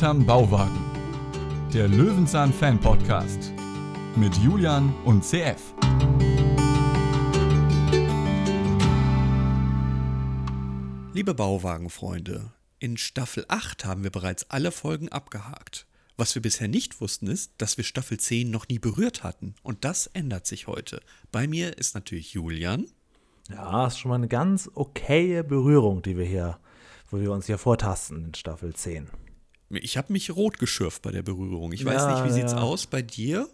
hinterm Bauwagen. Der Löwenzahn Fan Podcast mit Julian und CF. Liebe Bauwagenfreunde, in Staffel 8 haben wir bereits alle Folgen abgehakt. Was wir bisher nicht wussten ist, dass wir Staffel 10 noch nie berührt hatten. Und das ändert sich heute. Bei mir ist natürlich Julian. Ja, ist schon mal eine ganz okaye Berührung, die wir hier, wo wir uns hier vortasten in Staffel 10. Ich habe mich rot geschürft bei der Berührung. Ich weiß Ja, nicht, wie sieht's ja. aus bei dir?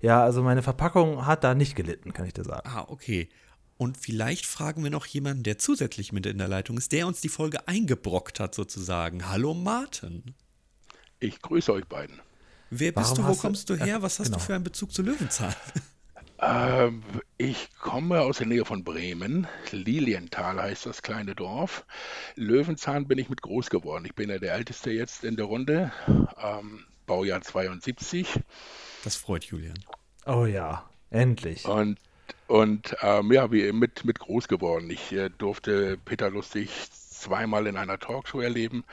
Ja, also meine Verpackung hat da nicht gelitten, kann ich dir sagen. Ah, okay. Und vielleicht fragen wir noch jemanden, der zusätzlich mit in der Leitung ist, der uns die Folge eingebrockt hat, sozusagen. Hallo Martin. Ich grüße euch beiden. Wer bist Warum du? Wo kommst du her? Was hast genau. du für einen Bezug zu Löwenzahn? Ähm, ich komme aus der Nähe von Bremen. Lilienthal heißt das kleine Dorf. Löwenzahn bin ich mit groß geworden. Ich bin ja der Älteste jetzt in der Runde. Ähm, Baujahr 72. Das freut Julian. Oh ja, endlich. Und, und ähm, ja, wie mit, mit groß geworden. Ich äh, durfte Peter Lustig zweimal in einer Talkshow erleben.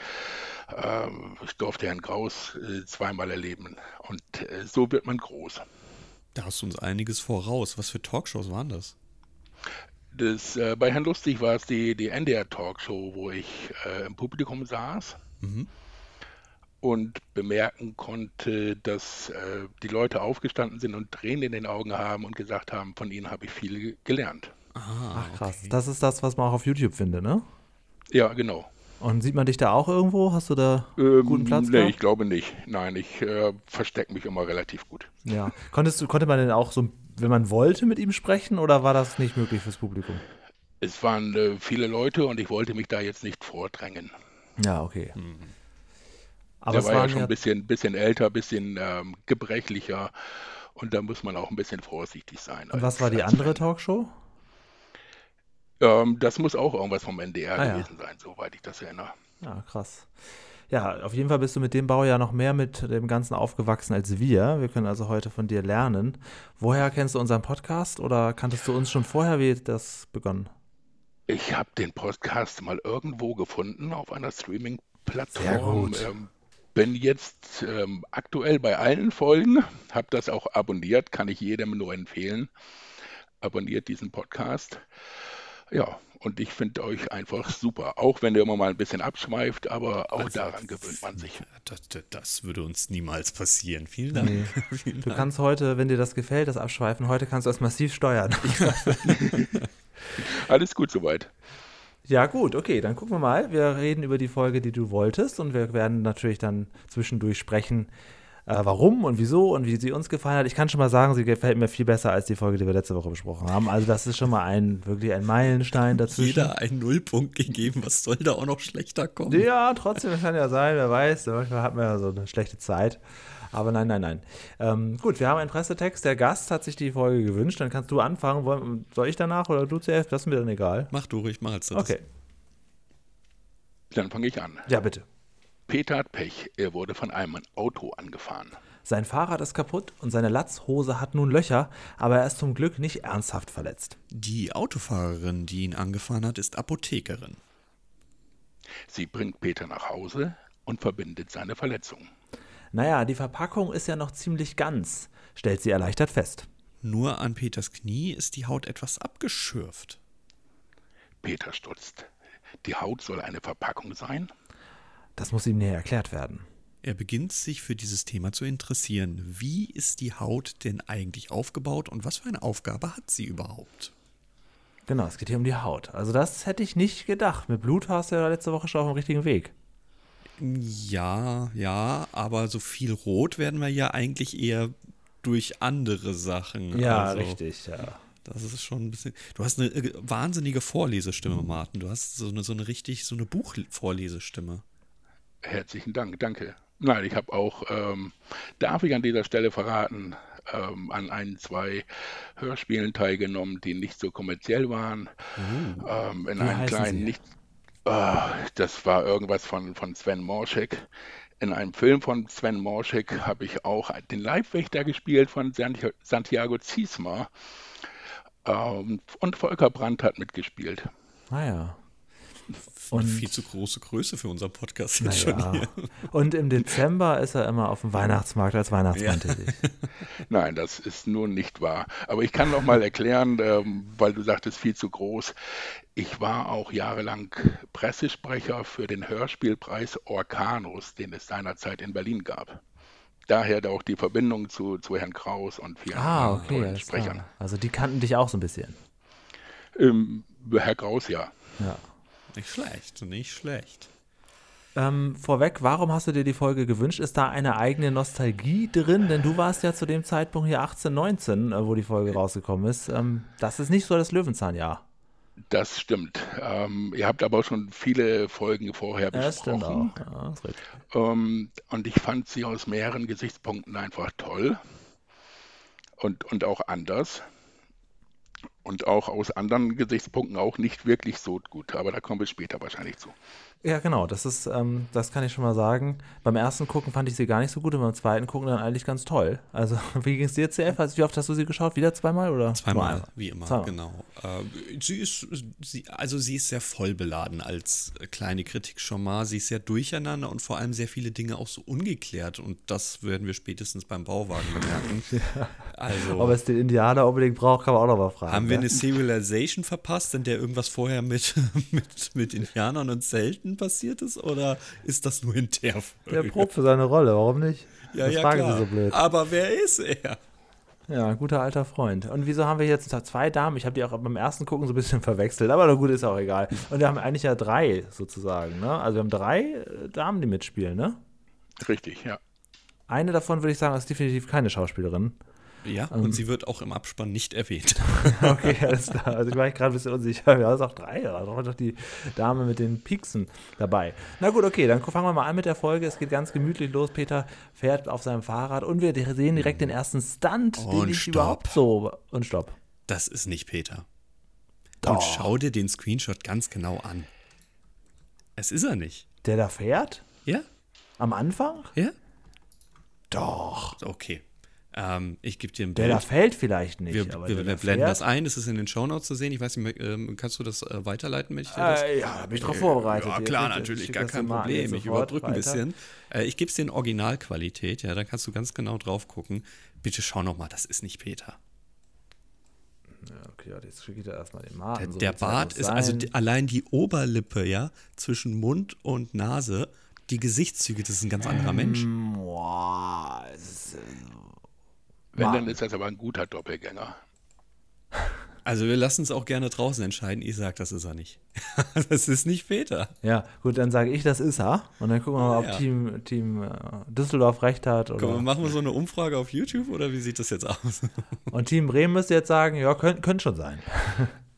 Ähm, ich durfte Herrn Kraus äh, zweimal erleben. Und äh, so wird man groß. Da hast du uns einiges voraus. Was für Talkshows waren das? Das, äh, bei Herrn Lustig war es die, die NDR-Talkshow, wo ich äh, im Publikum saß Mhm. und bemerken konnte, dass äh, die Leute aufgestanden sind und Tränen in den Augen haben und gesagt haben, von ihnen habe ich viel gelernt. Ah, Ach krass. okay. Das ist das, was man auch auf YouTube findet, ne? Ja, genau. Und sieht man dich da auch irgendwo? Hast du da Ähm, guten Platz nee, gehabt? ich glaube nicht. Nein, ich äh, verstecke mich immer relativ gut. Ja. Konntest du, konnte man denn auch so, wenn man wollte, mit ihm sprechen oder war das nicht möglich fürs Publikum? Es waren äh, viele Leute und ich wollte mich da jetzt nicht vordrängen. Ja, okay. Mhm. Aber Der es war ja schon ja, ein bisschen, bisschen älter, ein bisschen ähm, gebrechlicher und da muss man auch ein bisschen vorsichtig sein. und was war die andere. Talkshow? Ähm, das muss auch irgendwas vom NDR Ah, ja. gewesen sein, soweit ich das erinnere. Ja, krass. Ja, auf jeden Fall bist du mit dem Baujahr noch mehr mit dem Ganzen aufgewachsen als wir. Wir können also heute von dir lernen. Woher kennst du unseren Podcast oder kanntest du uns schon vorher? Wie das begonnen? Ich habe den Podcast mal irgendwo gefunden auf einer Streaming-Plattform. Ähm, bin jetzt ähm, aktuell bei allen Folgen, habe das auch abonniert, kann ich jedem nur empfehlen. Abonniert diesen Podcast. Ja, und ich finde euch einfach super, auch wenn ihr immer mal ein bisschen abschweift, aber auch Also, daran gewöhnt man sich. Das, das, würde uns niemals passieren. Vielen Dank. Nee. Vielen Du Dank. kannst heute, wenn dir das gefällt, das Abschweifen, heute kannst du das massiv steuern. Alles gut soweit. Ja, gut, okay, dann gucken wir mal. Wir reden über die Folge, die du wolltest und wir werden natürlich dann zwischendurch sprechen, äh, warum und wieso und wie sie uns gefallen hat. Ich kann schon mal sagen, sie gefällt mir viel besser als die Folge, die wir letzte Woche besprochen haben. Also das ist schon mal ein wirklich ein Meilenstein dazwischen. Jeder einen Nullpunkt gegeben. Was soll da auch noch schlechter kommen? Ja, trotzdem kann ja sein, wer weiß. Manchmal hat man ja so eine schlechte Zeit. Aber nein, nein, nein. Ähm, gut, wir haben einen Pressetext. Der Gast hat sich die Folge gewünscht. Dann kannst du anfangen. Soll ich danach oder du zuerst? Das ist mir dann egal. Mach du ruhig mal als das. Okay, Dann fange ich an. ja, bitte. Peter hat Pech, er wurde von einem Auto angefahren. Sein Fahrrad ist kaputt und seine Latzhose hat nun Löcher, aber er ist zum Glück nicht ernsthaft verletzt. Die Autofahrerin, die ihn angefahren hat, ist Apothekerin. Sie bringt Peter nach Hause und verbindet seine Verletzung. Naja, die Verpackung ist ja noch ziemlich ganz, stellt sie erleichtert fest. Nur an Peters Knie ist die Haut etwas abgeschürft. Peter stutzt. Die Haut soll eine Verpackung sein? Das muss ihm näher erklärt werden. Er beginnt sich für dieses Thema zu interessieren. Wie ist die Haut denn eigentlich aufgebaut und was für eine Aufgabe hat sie überhaupt? Genau, es geht hier um die Haut. Also das hätte ich nicht gedacht. Mit Blut warst du ja letzte Woche schon auf dem richtigen Weg. Ja, ja, aber so viel rot werden wir ja eigentlich eher durch andere Sachen. Also, richtig, ja. Das ist schon ein bisschen. Du hast eine äh, wahnsinnige Vorlesestimme, Martin. Du hast so eine, so eine richtig, so eine Buchvorlesestimme. Herzlichen Dank, danke. Nein, ich habe auch, ähm, darf ich an dieser Stelle verraten, ähm, an ein, zwei Hörspielen teilgenommen, die nicht so kommerziell waren. Ähm, in Wie einem kleinen, sie? nicht, Ah, das war irgendwas von, von Sven Morschek. In einem Film von Sven Morschek habe ich auch den Leibwächter gespielt von Santi- Santiago Ziesmer. Ähm, und Volker Brandt hat mitgespielt. Naja. Und viel zu große Größe für unseren Podcast jetzt naja. schon hier. Und im Dezember ist er immer auf dem Weihnachtsmarkt als Weihnachtsmann Ja. tätig. Nein, das ist nun nicht wahr. Aber ich kann noch mal erklären, ähm, weil du sagtest, viel zu groß. Ich war auch jahrelang Pressesprecher für den Hörspielpreis Orkanus, den es seinerzeit in Berlin gab. Daher auch die Verbindung zu, zu Herrn Kraus und vielen Ah, anderen okay. tollen Sprechern. klar. Also die kannten dich auch so ein bisschen. Ähm, Herr Kraus, ja. Ja. Nicht schlecht, nicht schlecht. Ähm, vorweg, warum hast du dir die Folge gewünscht? Ist da eine eigene Nostalgie drin? Denn du warst ja zu dem Zeitpunkt hier 18, 19, äh, wo die Folge rausgekommen ist. Ähm, das ist nicht so das Löwenzahnjahr. Das stimmt. Ähm, ihr habt aber auch schon viele Folgen vorher Ja, das stimmt besprochen. auch. Ja, ist richtig. Ähm, und ich fand sie aus mehreren Gesichtspunkten einfach toll und, und auch anders. Und auch aus anderen Gesichtspunkten auch nicht wirklich so gut. Aber da kommen wir später wahrscheinlich zu. Ja, genau, das ist, ähm, das kann ich schon mal sagen. Beim ersten Gucken fand ich sie gar nicht so gut und beim zweiten Gucken dann eigentlich ganz toll. Also, wie ging es dir, CF? Also, wie oft hast du sie geschaut? Wieder zweimal oder? Zweimal, Nur wie immer, Zweimal. genau. Äh, sie ist, sie, also sie ist sehr voll beladen als kleine Kritik schon mal. Sie ist sehr durcheinander und vor allem sehr viele Dinge auch so ungeklärt. Und das werden wir spätestens beim Bauwagen bemerken. Also Ob es den Indianer unbedingt braucht, kann man auch noch mal fragen. haben wir ne? eine Civilization verpasst, in der irgendwas vorher mit, mit, mit Indianern und Zelten passiert ist? Oder ist das nur in der Der probt für seine Rolle, warum nicht? ja, das ja, fragen klar. Sie so blöd. Aber wer ist er? Ja, ein guter alter Freund. Und wieso haben wir jetzt zwei Damen? Ich habe die auch beim ersten Gucken so ein bisschen verwechselt, aber na gut, ist auch egal. Und wir haben eigentlich ja drei sozusagen, ne? Also wir haben drei äh, Damen, die mitspielen, ne? Richtig, ja. Eine davon würde ich sagen, ist definitiv keine Schauspielerin. Ja, Ähm. und sie wird auch im Abspann nicht erwähnt. Okay, alles klar. Also ich war gerade ein bisschen unsicher. Ja, ist auch drei. Da war doch die Dame mit den Pieksen dabei. Na gut, okay, dann fangen wir mal an mit der Folge. Es geht ganz gemütlich los. Peter fährt auf seinem Fahrrad und wir sehen direkt den ersten Stunt, den Und ich stopp. überhaupt so. Und stopp. Das ist nicht Peter. Doch. Und schau dir den Screenshot ganz genau an. Es ist er nicht. Der da fährt? Ja? Am Anfang? Ja? Doch. Okay. Ähm, ich gebe dir ein Der Bild. da fällt vielleicht nicht. wir aber wir, der wir blenden das ein. Das ist in den Shownotes zu sehen. Ich weiß nicht, ähm, kannst du das äh, weiterleiten, wenn ich dir das Äh, ja, bin ich drauf vorbereitet. Ja, klar, kriegt- natürlich, gar das kein Problem. Ich sofort überbrücke ein bisschen. Äh, ich gebe es dir in Originalqualität, ja, da kannst du ganz genau drauf gucken. Bitte schau noch mal, das ist nicht Peter. Ja, okay, jetzt schicke ich da erstmal den Der, Martin. so der Bart ist, also die, allein die Oberlippe, ja, zwischen Mund und Nase, die Gesichtszüge, das ist ein ganz anderer Mensch. Mm, Boah, es ist, äh, Wenn, Ma- dann ist das aber ein guter Doppelgänger. Also wir lassen es auch gerne draußen entscheiden. Ich sag, das ist er nicht. das ist nicht Peter. Ja, gut, dann sage ich, das ist er. Und dann gucken wir mal, ob Ja. Team, Team äh, Düsseldorf recht hat. Oder Komm, machen wir so eine Umfrage auf YouTube oder wie sieht das jetzt aus? Und Team Bremen müsste jetzt sagen, ja, könnte könnt schon sein.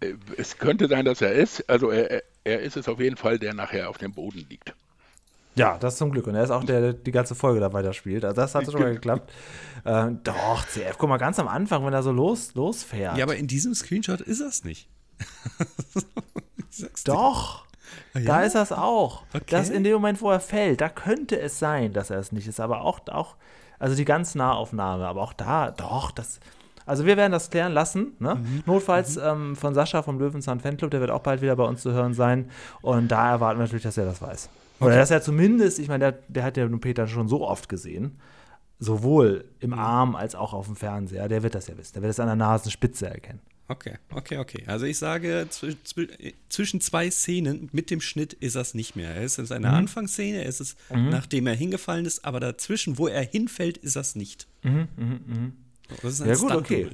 Äh, Es könnte sein, dass er ist. Also er- er ist es auf jeden Fall, der nachher auf dem Boden liegt. Ja, das zum Glück. Und er ist auch der, der die ganze Folge da weiterspielt. Also das hat schon mal geklappt. Ähm, doch, CF, guck mal, ganz am Anfang, wenn er so los, losfährt. Ja, aber in diesem Screenshot ist das nicht. Doch. Ah, ja? Da ist das auch. Okay. Das in dem Moment, wo er fällt, da könnte es sein, dass er es nicht ist. Aber auch, auch also die ganz Nahaufnahme, aber auch da, doch, das. Also wir werden das klären lassen. Ne? Mhm. Notfalls ähm, von Sascha vom Löwenzahn Fanclub, der wird auch bald wieder bei uns zu hören sein. Und da erwarten wir natürlich, dass er das weiß. Oder dass er zumindest, ich meine, der, der hat ja nun Peter schon so oft gesehen, sowohl Mhm. im Arm als auch auf dem Fernseher. Der wird das ja wissen. Der wird es an der Nasenspitze erkennen. Okay, okay, okay. Also ich sage, zw zw zwischen zwei Szenen mit dem Schnitt ist das nicht mehr. Es ist eine Anfangsszene, es ist nachdem er hingefallen ist, aber dazwischen, wo er hinfällt, ist das nicht. Das ist ein Ja, gut, okay.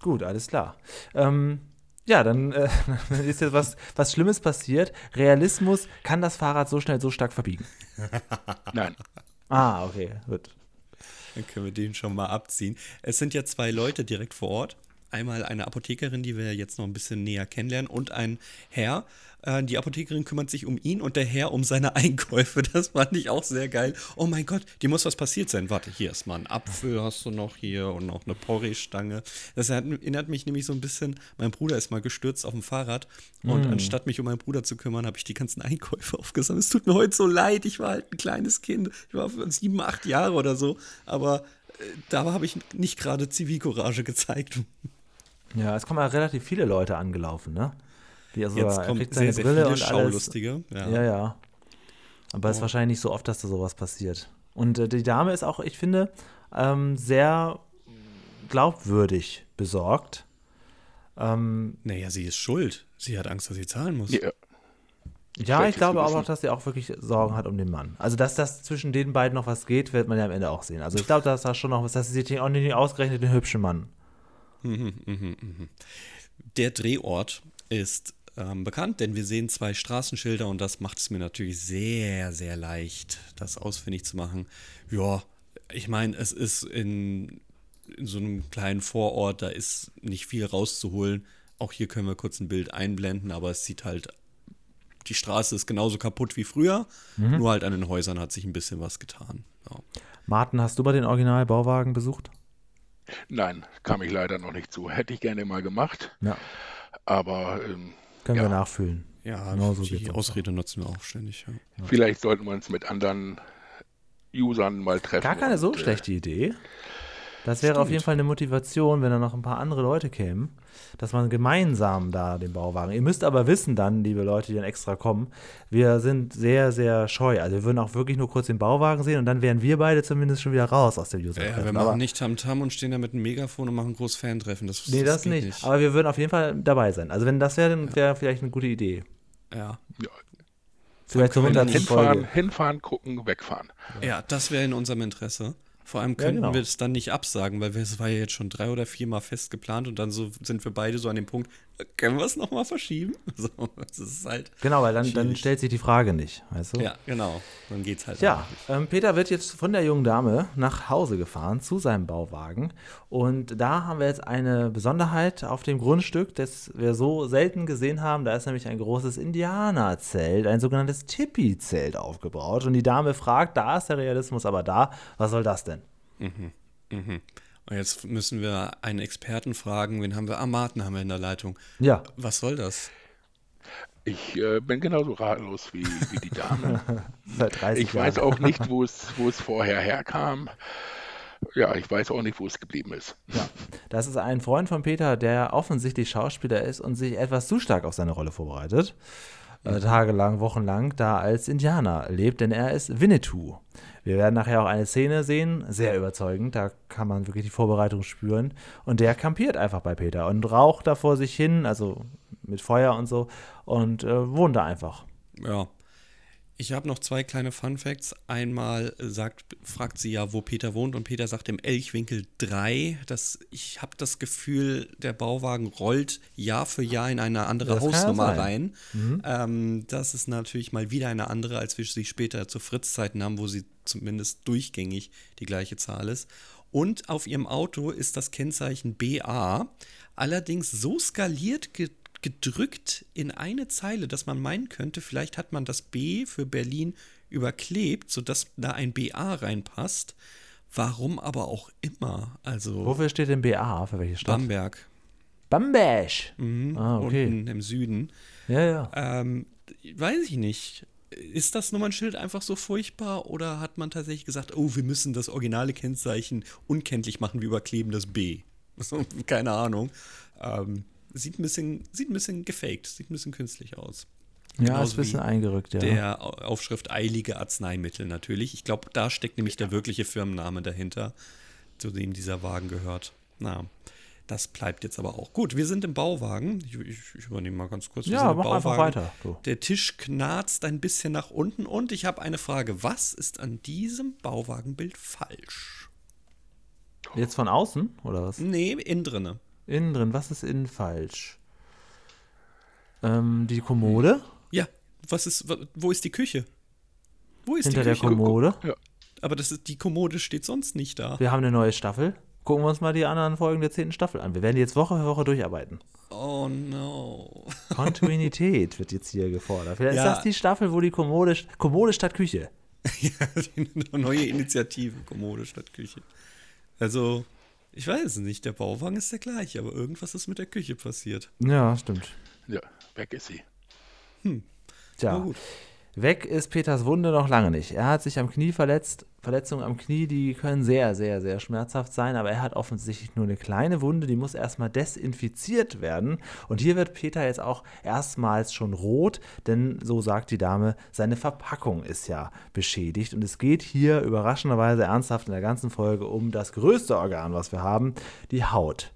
Gut, alles klar. Ähm, ja, dann äh, ist jetzt was, was Schlimmes passiert. Realismus kann das Fahrrad so schnell so stark verbiegen. Nein, Ah, okay, gut. Dann können wir den schon mal abziehen. Es sind ja zwei Leute direkt vor Ort. Einmal eine Apothekerin, die wir jetzt noch ein bisschen näher kennenlernen, und ein Herr. Äh, Die Apothekerin kümmert sich um ihn und der Herr um seine Einkäufe. Das fand ich auch sehr geil. Oh mein Gott, dir muss was passiert sein. Warte, hier ist mal ein Apfel, hast du noch hier und noch eine Porridge-Stange. Das erinnert mich nämlich so ein bisschen, mein Bruder ist mal gestürzt auf dem Fahrrad und anstatt mich um meinen Bruder zu kümmern, habe ich die ganzen Einkäufe aufgesammelt. Es tut mir heute so leid, ich war halt ein kleines Kind. Ich war sieben, acht Jahre oder so, aber äh, da habe ich nicht gerade Zivilcourage gezeigt. Ja, es kommen ja relativ viele Leute angelaufen, ne? Die also, Jetzt er kommt kriegt sehr, seine sehr Brille viele und alles. Schaulustige. Ja, ja. Aber es ist Oh. wahrscheinlich nicht so oft, dass da sowas passiert. Und äh, die Dame ist auch, ich finde, ähm, sehr glaubwürdig besorgt. Ähm, Naja, sie ist schuld. Sie hat Angst, dass sie zahlen muss. Ja, ja, ich glaube aber auch, dass sie auch wirklich Sorgen hat um den Mann. Also, dass das zwischen den beiden noch was geht, wird man ja am Ende auch sehen. Also, ich glaube, dass da schon noch was, dass sie sich auch nicht ausgerechnet den hübschen Mann. Mhm, mhm, mhm. Der Drehort ist ähm, bekannt, denn wir sehen zwei Straßenschilder und das macht es mir natürlich sehr, sehr leicht, das ausfindig zu machen. Ja, ich meine, es ist in, in so einem kleinen Vorort, da ist nicht viel rauszuholen. Auch hier können wir kurz ein Bild einblenden, aber es sieht halt, die Straße ist genauso kaputt wie früher, nur halt an den Häusern hat sich ein bisschen was getan. Ja. Martin, hast du mal den Original-Bauwagen besucht? Nein, kam ich leider noch nicht zu. Hätte ich gerne mal gemacht, Ja. aber ähm, Können Ja. wir nachfühlen. Ja, Genau so die Ausrede nutzen wir auch ständig. Ja. vielleicht sollten wir uns mit anderen Usern mal treffen. Gar keine so und, äh, schlechte Idee. Das wäre auf jeden Fall eine Motivation, wenn da noch ein paar andere Leute kämen, dass man gemeinsam da den Bauwagen. Ihr müsst aber wissen dann, liebe Leute, die dann extra kommen, wir sind sehr, sehr scheu. Also wir würden auch wirklich nur kurz den Bauwagen sehen und dann wären wir beide zumindest schon wieder raus aus dem user Ja, wir machen nicht Tamtam und stehen da mit einem Megafon und machen ein großes Fan-Treffen. Das, Nee, das, geht nicht. Aber wir würden auf jeden Fall dabei sein. Also wenn das wäre, dann wäre vielleicht eine gute Idee. ja. Ja, Vielleicht zur können wir 100. hinfahren, Folge. hinfahren, gucken, wegfahren. ja, das wäre in unserem Interesse. Vor allem Ja, könnten genau. wir es dann nicht absagen, weil es war ja jetzt schon drei oder viermal fest geplant und dann so sind wir beide so an dem Punkt, können wir es nochmal verschieben? So, das ist halt. Genau, weil dann, dann stellt sich die Frage nicht, weißt du? Ja, genau. Dann geht's halt. Ja, ähm, Peter wird jetzt von der jungen Dame nach Hause gefahren zu seinem Bauwagen. Und da haben wir jetzt eine Besonderheit auf dem Grundstück, das wir so selten gesehen haben. Da ist nämlich ein großes Indianerzelt, ein sogenanntes Tipi-Zelt aufgebaut. Und die Dame fragt, da ist der Realismus aber da, was soll das denn? Und jetzt müssen wir einen Experten fragen, wen haben wir? Ah, Martin haben wir in der Leitung. Ja, Was soll das? Ich äh, bin genauso ratlos wie, wie die Dame. seit 30 Ich Jahren. weiß auch nicht, wo es, wo es vorher herkam. Ja, ich weiß auch nicht, wo es geblieben ist. Ja, das ist ein Freund von Peter, der offensichtlich Schauspieler ist und sich etwas zu stark auf seine Rolle vorbereitet. Äh, tagelang, wochenlang da als Indianer lebt, denn er ist Winnetou. Wir werden nachher auch eine Szene sehen, sehr überzeugend, da kann man wirklich die Vorbereitung spüren. Und der kampiert einfach bei Peter und raucht da vor sich hin, also mit Feuer und so, und äh, wohnt da einfach. Ja. Ich habe noch zwei kleine Fun Facts. Einmal sagt, fragt sie ja, wo Peter wohnt, und Peter sagt im Elchwinkel 3. Das, ich habe das Gefühl, der Bauwagen rollt Jahr für Jahr in eine andere Das Hausnummer rein. Ähm, das ist natürlich mal wieder eine andere, als wir sie später zu Fritz-Zeiten haben, wo sie zumindest durchgängig die gleiche Zahl ist. Und auf ihrem Auto ist das Kennzeichen BA, allerdings so skaliert ge gedrückt in eine Zeile, dass man meinen könnte, vielleicht hat man das B für Berlin überklebt, sodass da ein BA reinpasst. Warum aber auch immer. Also Wofür steht denn BA? Für welche Stadt? Bamberg. Bamberg. Mhm, Ah, okay. Unten im Süden. Ja, ja. Ähm, weiß ich nicht. Ist das Nummernschild einfach so furchtbar oder hat man tatsächlich gesagt, oh, wir müssen das originale Kennzeichen unkenntlich machen, wir überkleben das B? Keine Ahnung. Ähm, sieht, ein bisschen, sieht ein bisschen gefaked, sieht ein bisschen künstlich aus. Ja, Genauso ist ein bisschen eingerückt, ja. Der Au- Aufschrift eilige Arzneimittel natürlich. Ich glaube, da steckt nämlich der wirkliche Firmenname dahinter, zu dem dieser Wagen gehört. Na, das bleibt jetzt aber auch. Gut, wir sind im Bauwagen. Ich, ich, ich übernehme mal ganz kurz. Wir Ja, sind im mach einfach Bauwagen. weiter, du. Der Tisch knarzt ein bisschen nach unten und ich habe eine Frage. Was ist an diesem Bauwagenbild falsch? Jetzt von außen, oder was? Nee, innen drinne. Innen drin, was ist innen falsch? Ähm, die Kommode Ja, was ist, wo ist die Küche? Wo ist hinter die der Küche? Kommode. Aber das ist, die Kommode steht sonst nicht da. Wir haben eine neue Staffel. Gucken wir uns mal die anderen Folgen der zehnten Staffel an. Wir werden die jetzt Woche für Woche durcharbeiten. Oh no. Kontinuität wird jetzt hier gefordert. Vielleicht Ja. ist das die Staffel, wo die Kommode, Kommode statt Küche. Ja, die neue Initiative, Kommode statt Küche. Also, ich weiß es nicht, der Bauwagen ist der gleiche, aber irgendwas ist mit der Küche passiert. Ja, stimmt. Ja, weg ist sie. Na Tja, gut. Weg ist Peters Wunde noch lange nicht. Er hat sich am Knie verletzt Verletzungen am Knie, die können sehr, sehr, sehr schmerzhaft sein, aber er hat offensichtlich nur eine kleine Wunde, die muss erstmal desinfiziert werden. Und hier wird Peter jetzt auch erstmals schon rot, denn so sagt die Dame, seine Verpackung ist ja beschädigt. Und es geht hier überraschenderweise ernsthaft in der ganzen Folge um das größte Organ, was wir haben, die Haut.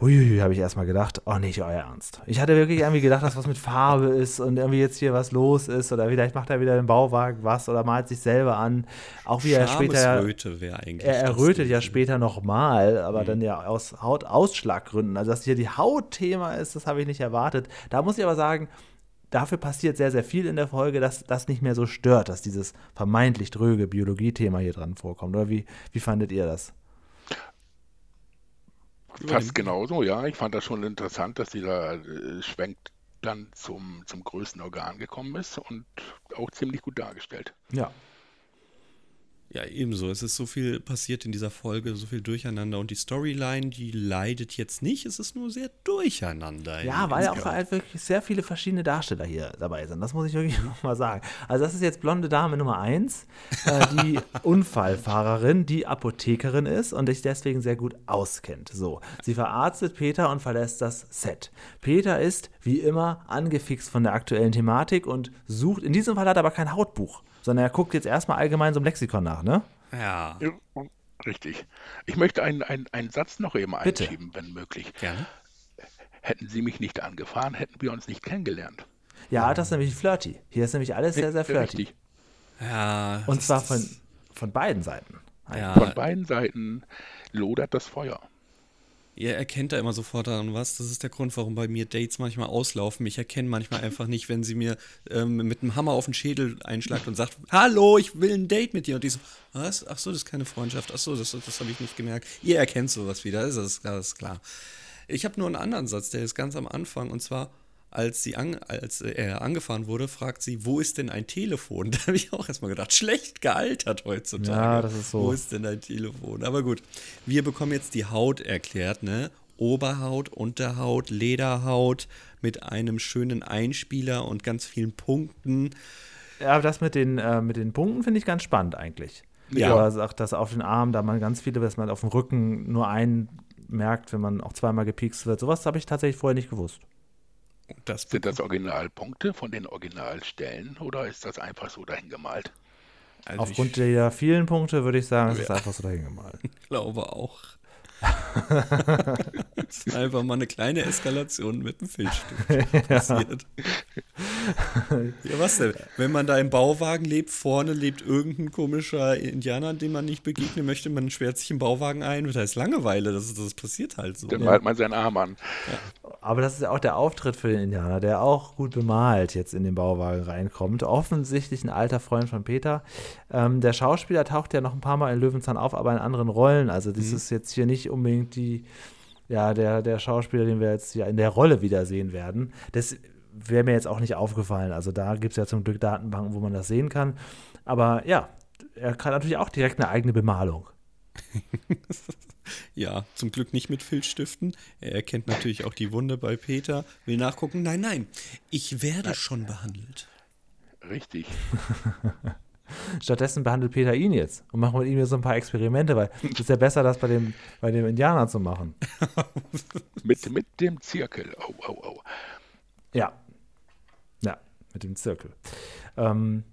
Huiuiui, habe ich erstmal gedacht, oh nicht euer Ernst. Ich hatte wirklich irgendwie gedacht, dass was mit Farbe ist und irgendwie jetzt hier was los ist oder vielleicht macht er wieder den Bauwagen was oder malt sich selber an. Auch wie er später. wäre eigentlich. Er errötet ja später nochmal, aber mhm. dann ja aus Hautausschlaggründen. Also, dass hier die Hautthema ist, das habe ich nicht erwartet. Da muss ich aber sagen, dafür passiert sehr, sehr viel in der Folge, dass das nicht mehr so stört, dass dieses vermeintlich dröge Biologie-Thema hier dran vorkommt. Oder wie, wie fandet ihr das? Fast genauso, ja. Ich fand das schon interessant, dass dieser äh, Schwenk dann zum, zum größten Organ gekommen ist und auch ziemlich gut dargestellt. Ja, ja, ebenso. Es ist so viel passiert in dieser Folge, so viel durcheinander. Und die Storyline, die leidet jetzt nicht, es ist nur sehr durcheinander. Ja, weil auch halt wirklich sehr viele verschiedene Darsteller hier dabei sind. Das muss ich wirklich nochmal sagen. Also, das ist jetzt blonde Dame Nummer 1, äh, die Unfallfahrerin, die Apothekerin ist und sich deswegen sehr gut auskennt. So, sie verarztet Peter und verlässt das Set. Peter ist, wie immer, angefixt von der aktuellen Thematik und sucht, in diesem Fall hat er aber kein Hautbuch sondern er guckt jetzt erstmal allgemein so im Lexikon nach, ne? Ja. ja richtig. Ich möchte einen, einen, einen Satz noch eben Bitte. einschieben, wenn möglich. Gerne. Hätten Sie mich nicht angefahren, hätten wir uns nicht kennengelernt. Ja, das ist nämlich flirty. Hier ist nämlich alles sehr, sehr flirty. Richtig. Ja. Und zwar von, von beiden Seiten. Ja. Von beiden Seiten lodert das Feuer. Ihr erkennt da immer sofort daran was. Das ist der Grund, warum bei mir Dates manchmal auslaufen. Ich erkenne manchmal einfach nicht, wenn sie mir ähm, mit einem Hammer auf den Schädel einschlagt und sagt, hallo, ich will ein Date mit dir. Und die so, was? Ach so, das ist keine Freundschaft. Ach so, das, das habe ich nicht gemerkt. Ihr erkennt sowas wieder, das ist, das ist klar. Ich habe nur einen anderen Satz, der ist ganz am Anfang. Und zwar, als, sie an, als er angefahren wurde, fragt sie, wo ist denn ein Telefon? Da habe ich auch erstmal gedacht, schlecht gealtert heutzutage. Ja, das ist so. Wo ist denn ein Telefon? Aber gut, wir bekommen jetzt die Haut erklärt, ne? Oberhaut, Unterhaut, Lederhaut mit einem schönen Einspieler und ganz vielen Punkten. Ja, das mit den, äh, mit den Punkten finde ich ganz spannend eigentlich. Ja. Aber sagt, dass auf den Arm, da man ganz viele, dass man auf dem Rücken nur einen merkt, wenn man auch zweimal gepiekst wird. Sowas habe ich tatsächlich vorher nicht gewusst. Das Sind das Originalpunkte von den Originalstellen oder ist das einfach so dahingemalt? Also Aufgrund der vielen Punkte würde ich sagen, es ja. ist einfach so dahingemalt. Ich glaube auch. Das ist einfach mal eine kleine Eskalation mit dem Filzstift passiert. ja, was denn? Wenn man da im Bauwagen lebt, vorne lebt irgendein komischer Indianer, dem man nicht begegnen möchte, man schwert sich im Bauwagen ein und da ist Langeweile. Das, das passiert halt so. Dann malt man seinen Arm an. Ja. Aber das ist ja auch der Auftritt für den Indianer, der auch gut bemalt jetzt in den Bauwagen reinkommt. Offensichtlich ein alter Freund von Peter. Ähm, der Schauspieler taucht ja noch ein paar Mal in Löwenzahn auf, aber in anderen Rollen. Also das mhm. ist jetzt hier nicht unbedingt die, ja, der, der Schauspieler, den wir jetzt ja in der Rolle wiedersehen werden. Das wäre mir jetzt auch nicht aufgefallen. Also da gibt es ja zum Glück Datenbanken, wo man das sehen kann. Aber ja, er kann natürlich auch direkt eine eigene Bemalung. ja, zum Glück nicht mit Filzstiften. Er erkennt natürlich auch die Wunde bei Peter, will nachgucken. Nein, nein, ich werde schon behandelt. Richtig. Stattdessen behandelt Peter ihn jetzt und macht mit ihm jetzt so ein paar Experimente, weil es ist ja besser, das bei dem, bei dem Indianer zu machen. mit, mit dem Zirkel. Au, au, au. Ja. Ja, mit dem Zirkel. Ähm,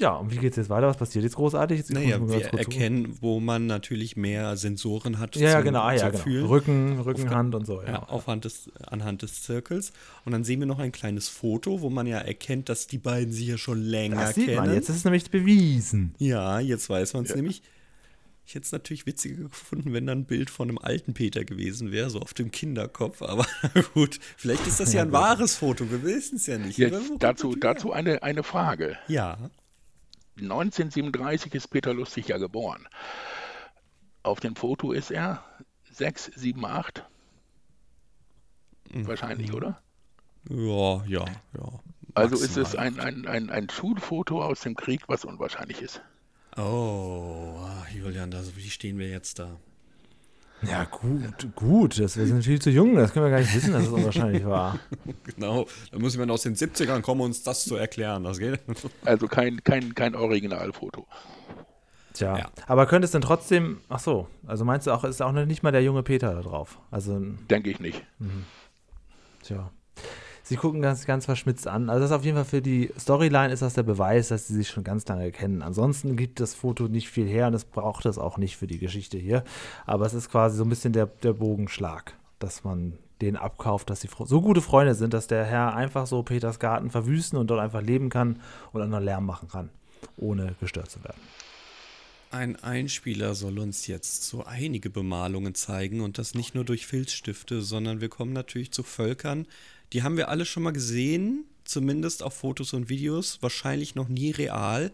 ja, und wie geht es jetzt weiter? Was passiert jetzt großartig? Jetzt naja, wir erkennen, suchen. wo man natürlich mehr Sensoren hat. Ja, zum, genau, ah, ja, genau. Rücken, Rückenhand und so. Ja, ja aufhand des, anhand des Zirkels. Und dann sehen wir noch ein kleines Foto, wo man ja erkennt, dass die beiden sich ja schon länger das sieht kennen. Man. Jetzt ist es nämlich bewiesen. Ja, jetzt weiß man es ja. nämlich. Ich hätte es natürlich witziger gefunden, wenn da ein Bild von einem alten Peter gewesen wäre, so auf dem Kinderkopf. Aber gut, vielleicht ist das ja ein wahres Foto, wir wissen es ja nicht. Jetzt dazu, dazu eine, eine Frage. Ja. 1937 ist Peter Lustig ja geboren. Auf dem Foto ist er 6, 7, 8. Mhm. Wahrscheinlich, oder? Ja, ja, ja. Also ist es ein, ein, ein, ein Schulfoto aus dem Krieg, was unwahrscheinlich ist. Oh, Julian, da, wie stehen wir jetzt da? Ja, gut, gut. Das, wir sind viel zu jung, das können wir gar nicht wissen, dass es unwahrscheinlich war. genau, da muss man aus den 70ern kommen, uns das zu erklären. Das geht. Also kein, kein, kein Originalfoto. Tja, Ja. aber könnte es denn trotzdem, ach so, also meinst du auch, ist auch noch nicht mal der junge Peter da drauf? Also, Denke ich nicht. tja. Sie gucken ganz, ganz verschmitzt an. Also das ist auf jeden Fall für die Storyline ist das der Beweis, dass sie sich schon ganz lange kennen. Ansonsten gibt das Foto nicht viel her und es braucht es auch nicht für die Geschichte hier. Aber es ist quasi so ein bisschen der, der Bogenschlag, dass man den abkauft, dass sie so gute Freunde sind, dass der Herr einfach so Peters Garten verwüsten und dort einfach leben kann und noch Lärm machen kann, ohne gestört zu werden. Ein Einspieler soll uns jetzt so einige Bemalungen zeigen und das nicht nur durch Filzstifte, sondern wir kommen natürlich zu Völkern. Die haben wir alle schon mal gesehen, zumindest auf Fotos und Videos, wahrscheinlich noch nie real.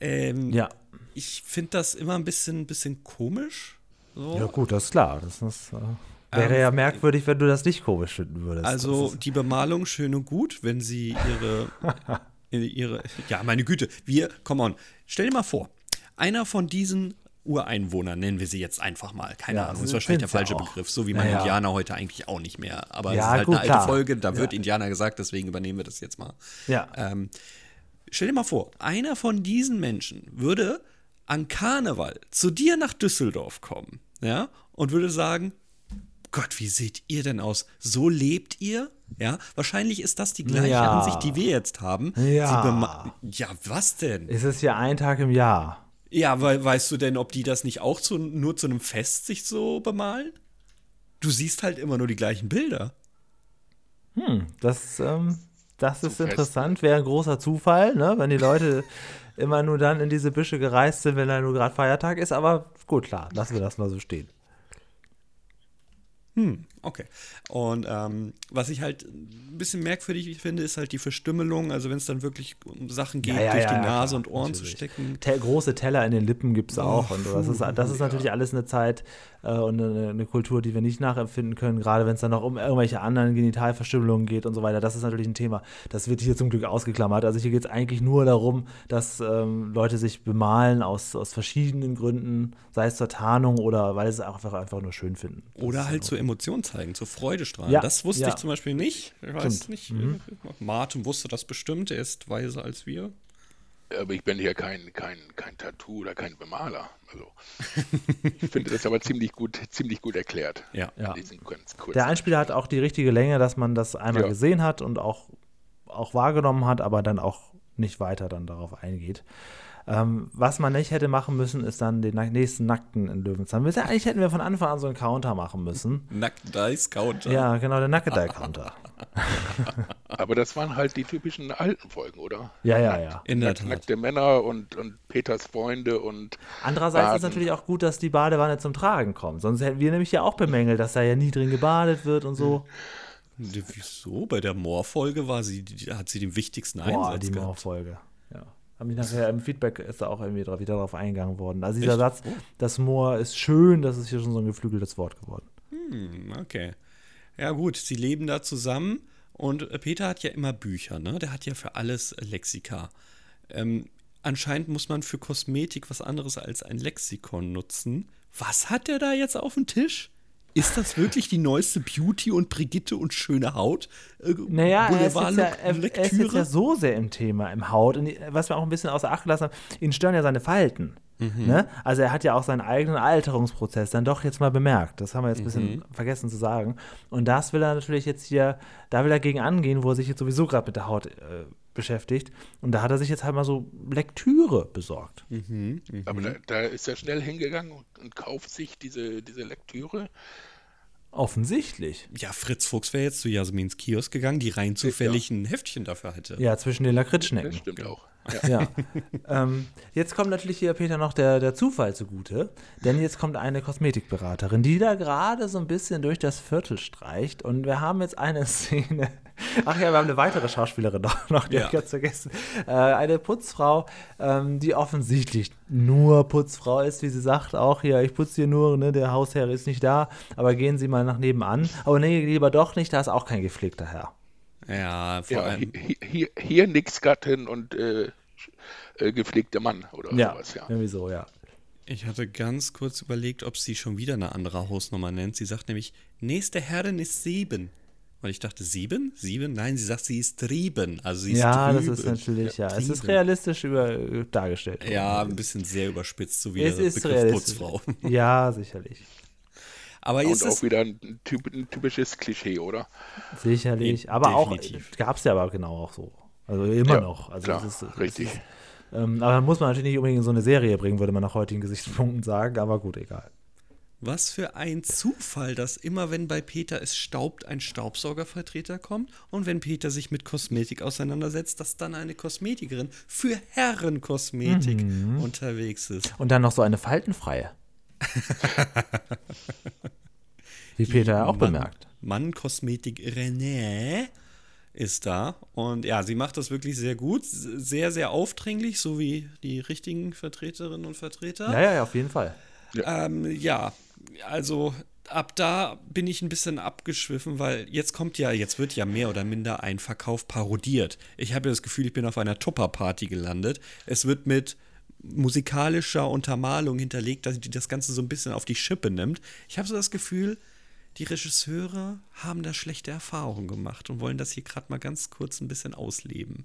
Ähm, Ja, Ich finde das immer ein bisschen, bisschen komisch. So. ja gut, das ist klar. Das ist, äh, wäre ja merkwürdig, wenn du das nicht komisch finden würdest. Also die Bemalung schön und gut, wenn sie ihre, ihre, ja meine Güte, wir, come on, stell dir mal vor, einer von diesen Ureinwohnern, nennen wir sie jetzt einfach mal, keine Ja, Ahnung, ist wahrscheinlich der ja falsche. Begriff, so wie man Naja. Indianer heute eigentlich auch nicht mehr, aber Ja, es ist halt gut, eine alte klar. Folge, da wird Ja. Indianer gesagt, deswegen übernehmen wir das jetzt mal. ja. Ähm, stell dir mal vor, einer von diesen Menschen würde an Karneval zu dir nach Düsseldorf kommen, ja, und würde sagen, Gott, wie seht ihr denn aus? So lebt ihr? Ja, wahrscheinlich ist das die gleiche Ja. Ansicht, die wir jetzt haben. Ja. Ja, was denn? es ist ja ein Tag im Jahr. Ja, weil weißt du denn, ob die das nicht auch zu, nur zu einem Fest sich so bemalen? Du siehst halt immer nur die gleichen Bilder. Hm, das, ähm, das ist fest. interessant, wäre ein großer Zufall, ne? wenn die Leute immer nur dann in diese Büsche gereist sind, wenn da nur gerade Feiertag ist. Aber gut, klar, lassen wir das mal so stehen. Hm, okay. Und ähm, was ich halt ein bisschen merkwürdig finde, ist halt die Verstümmelung. Also wenn es dann wirklich um Sachen geht, Ja, ja, durch ja, die Nase und Ohren natürlich. zu stecken. Te große Teller in den Lippen gibt es auch. und das ist, das ist natürlich alles eine Zeit äh, und eine, eine Kultur, die wir nicht nachempfinden können, gerade wenn es dann noch um irgendwelche anderen Genitalverstümmelungen geht und so weiter. Das ist natürlich ein Thema. Das wird hier zum Glück ausgeklammert. Also hier geht es eigentlich nur darum, dass ähm, Leute sich bemalen aus, aus verschiedenen Gründen, sei es zur Tarnung oder weil sie es einfach, einfach nur schön finden. Das Oder halt zur Emotion zeigen, zur Freude strahlen. Ja, das wusste ja. ich zum Beispiel nicht. Ich weiß Stimmt. nicht. Mhm. Martin wusste das bestimmt, er ist weiser als wir. Aber ich bin hier kein, kein, kein Tattoo oder kein Bemaler. Also, ich finde das aber ziemlich gut, ziemlich gut erklärt. Ja. Ja. Der Einspieler hat auch die richtige Länge, dass man das einmal Ja. gesehen hat und auch, auch wahrgenommen hat, aber dann auch nicht weiter dann darauf eingeht. Ähm, was man nicht hätte machen müssen, ist dann den nächsten Nackten in Löwenzahn. Wir- Eigentlich hätten wir von Anfang an so einen Counter machen müssen. Nackt Dice Counter. Ja, genau, der Nackedei-Counter. Aber das waren halt die typischen alten Folgen, oder? Ja, ja, ja. In der Nack, Tat. nackte Männer und, und Peters Freunde und Andererseits ist Baden. natürlich auch gut, dass die Badewanne zum Tragen kommt. Sonst hätten wir nämlich ja auch bemängelt, dass da ja nie drin gebadet wird und so. Wieso? Bei der Moor-Folge war sie, die, hat sie den wichtigsten Boah, Einsatz die gehabt. Mauerfolge. Ja. Haben die nachher im Feedback ist da auch irgendwie wieder drauf eingegangen worden. Also dieser Echt? Satz, das Moor ist schön, das ist hier schon so ein geflügeltes Wort geworden. Hm, okay. Ja, gut, sie leben da zusammen und Peter hat ja immer Bücher, ne? Der hat ja für alles Lexika. Ähm, anscheinend muss man für Kosmetik was anderes als ein Lexikon nutzen. Was hat der da jetzt auf dem Tisch? Ist das wirklich die neueste Beauty und Brigitte und schöne Haut? Äh, Naja, er ist, ja, er, er ist jetzt ja so sehr im Thema, im Haut. Und was wir auch ein bisschen außer Acht gelassen haben, ihn stören ja seine Falten. Ne? Also er hat ja auch seinen eigenen Alterungsprozess dann doch jetzt mal bemerkt. Das haben wir jetzt ein bisschen vergessen zu sagen. Und das will er natürlich jetzt hier, da will er gegen angehen, wo er sich jetzt sowieso gerade mit der Haut äh, beschäftigt. Und da hat er sich jetzt halt mal so Lektüre besorgt. aber da, da ist er schnell hingegangen und, und kauft sich diese, diese Lektüre. Offensichtlich. Ja, Fritz Fuchs wäre jetzt zu Jasmins Kiosk gegangen, die rein zufällig ein Heftchen dafür hätte. Ja, zwischen den Lakritzschnecken. Das stimmt auch. Ja. ähm, jetzt kommt natürlich hier Peter noch der, der Zufall zugute, denn jetzt kommt eine Kosmetikberaterin, die da gerade so ein bisschen durch das Viertel streicht und wir haben jetzt eine Szene. Ach ja, wir haben eine weitere Schauspielerin noch, noch die Ja. ich ganz vergessen. Äh, eine Putzfrau, ähm, die offensichtlich nur Putzfrau ist, wie sie sagt, auch hier, ich putze hier nur, ne, der Hausherr ist nicht da, aber gehen Sie mal nach nebenan. Aber nee, lieber doch nicht, da ist auch kein gepflegter Herr. Ja, vor Ja, allem. hier, hier, hier nix Gattin und äh, äh, gepflegter Mann oder Ja, sowas, ja. irgendwie so, ja. Ich hatte ganz kurz überlegt, ob sie schon wieder eine andere Hausnummer nennt. Sie sagt nämlich, nächste Herrin ist sieben. Und ich dachte, sieben? Sieben? Nein, sie sagt, sie ist trieben. Also sie ist Ja, das drüben. ist natürlich, ja. Es ist trieben. realistisch über, dargestellt. Ja, ein bisschen sehr überspitzt, so wie es der ist Begriff realistisch. Putzfrau. Ja, sicherlich. Aber Und ist auch es, wieder ein, typ, ein typisches Klischee, oder? Sicherlich. Nee, aber definitiv. auch, gab es ja aber genau auch so. Also immer Ja, noch. Also klar, es ist, es richtig. Ist, ähm, aber muss man natürlich nicht unbedingt in so eine Serie bringen, würde man nach heutigen Gesichtspunkten sagen. Aber gut, egal. Was für ein Zufall, dass immer wenn bei Peter es staubt, ein Staubsaugervertreter kommt und wenn Peter sich mit Kosmetik auseinandersetzt, dass dann eine Kosmetikerin für Herrenkosmetik Mhm. unterwegs ist. Und dann noch so eine faltenfreie. Wie Peter ja auch Mann, bemerkt. Mann Kosmetik René ist da und ja, sie macht das wirklich sehr gut, sehr, sehr aufdringlich, so wie die richtigen Vertreterinnen und Vertreter. Ja, ja, ja, auf jeden Fall. Ähm, ja, also ab da bin ich ein bisschen abgeschwiffen, weil jetzt kommt ja, jetzt wird ja mehr oder minder ein Verkauf parodiert. Ich habe ja das Gefühl, ich bin auf einer Tupper-Party gelandet. Es wird mit musikalischer Untermalung hinterlegt, dass die das Ganze so ein bisschen auf die Schippe nimmt. Ich habe so das Gefühl, die Regisseure haben da schlechte Erfahrungen gemacht und wollen das hier gerade mal ganz kurz ein bisschen ausleben.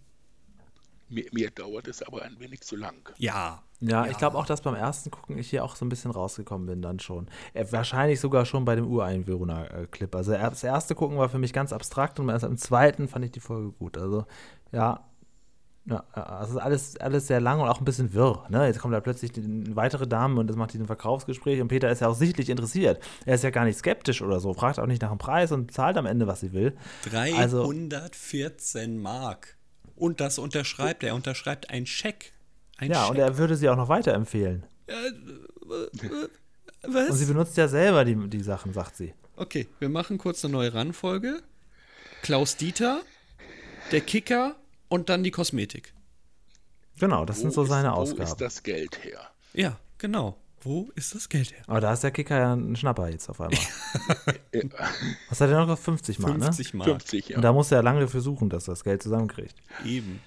Mir, mir dauert es aber ein wenig zu lang. Ja. Ja, ich glaube auch, dass beim ersten Gucken ich hier auch so ein bisschen rausgekommen bin dann schon. Äh, wahrscheinlich sogar schon bei dem Ureinwohner-Clip. Also er- das erste Gucken war für mich ganz abstrakt und erst im zweiten fand ich die Folge gut. Also ja, ja, also alles, alles sehr lang und auch ein bisschen wirr. Ne? Jetzt kommt da plötzlich eine weitere Dame und das macht diesen Verkaufsgespräch und Peter ist ja auch sichtlich interessiert. Er ist ja gar nicht skeptisch oder so, fragt auch nicht nach dem Preis und zahlt am Ende, was sie will. Also 314 Mark. Und das unterschreibt er. Er unterschreibt einen Scheck. Ein ja, Scheck. und er würde sie auch noch weiterempfehlen. Was? Und sie benutzt ja selber die, die Sachen, sagt sie. Okay, wir machen kurz eine neue Randfolge. Klaus Dieter, der Kicker und dann die Kosmetik. Genau, das sind so ist, seine Wo Ausgaben. ist das Geld her? Ja, genau. Wo ist das Geld her? Aber da ist der Kicker ja ein Schnapper jetzt auf einmal. Was hat er noch? 50 Mal, 50 ne? Mark. 50, ja. Und da muss er lange für suchen, dass er das Geld zusammenkriegt. Eben.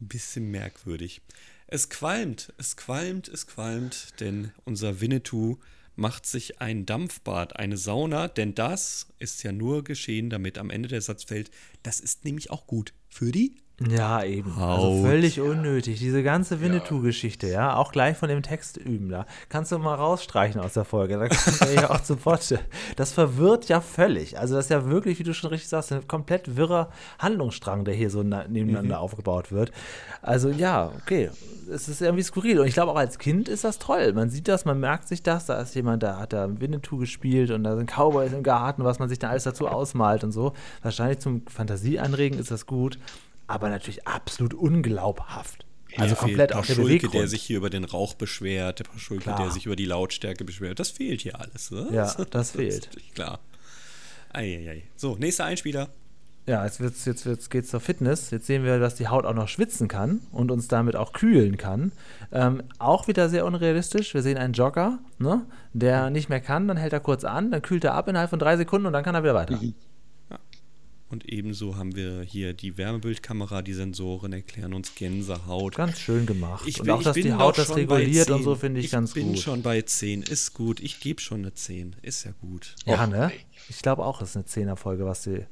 Ein bisschen merkwürdig. Es qualmt, es qualmt, es qualmt, denn unser Winnetou macht sich ein Dampfbad, eine Sauna, denn das ist ja nur geschehen, damit am Ende der Satz fällt, das ist nämlich auch gut für die Ja, eben. Also Haut. völlig unnötig. Diese ganze Winnetou-Geschichte, ja, auch gleich von dem Text üben da. Kannst du mal rausstreichen aus der Folge. Da kommt er ja auch zu Potte. Das verwirrt ja völlig. Also, das ist ja wirklich, wie du schon richtig sagst, ein komplett wirrer Handlungsstrang, der hier so na- nebeneinander aufgebaut wird. Also, ja, okay. Es ist irgendwie skurril. Und ich glaube, auch als Kind ist das toll. Man sieht das, man merkt sich das. Da ist jemand, da hat da Winnetou gespielt und da sind Cowboys im Garten, was man sich da alles dazu ausmalt und so. Wahrscheinlich zum Fantasieanregen ist das gut aber natürlich absolut unglaubhaft. Also Hier komplett fehlt auf der Beweggrund. der sich hier über den Rauch beschwert, der Paschulke, Klar. der sich über die Lautstärke beschwert. Das fehlt hier alles. Ne? Ja, das ist fehlt. Klar. Eieiei. So, nächster Einspieler. ja, jetzt, wird's, jetzt wird's, geht's zur Fitness. Jetzt sehen wir, dass die Haut auch noch schwitzen kann und uns damit auch kühlen kann. Ähm, auch wieder sehr unrealistisch. Wir sehen einen Jogger, ne, der nicht mehr kann, dann hält er kurz an, dann kühlt er ab innerhalb von drei Sekunden und dann kann er wieder weiter. Und ebenso haben wir hier die Wärmebildkamera, die Sensoren erklären uns Gänsehaut. Ganz schön gemacht. Ich und bin- auch, ich dass bin die Haut das reguliert und 10. so, finde ich, ganz Ich bin gut. schon bei 10. Ist gut. Ich gebe schon eine 10. Ist ja gut. ja, Och, ne? Ich glaube auch, es ist eine Zehnerfolge, was die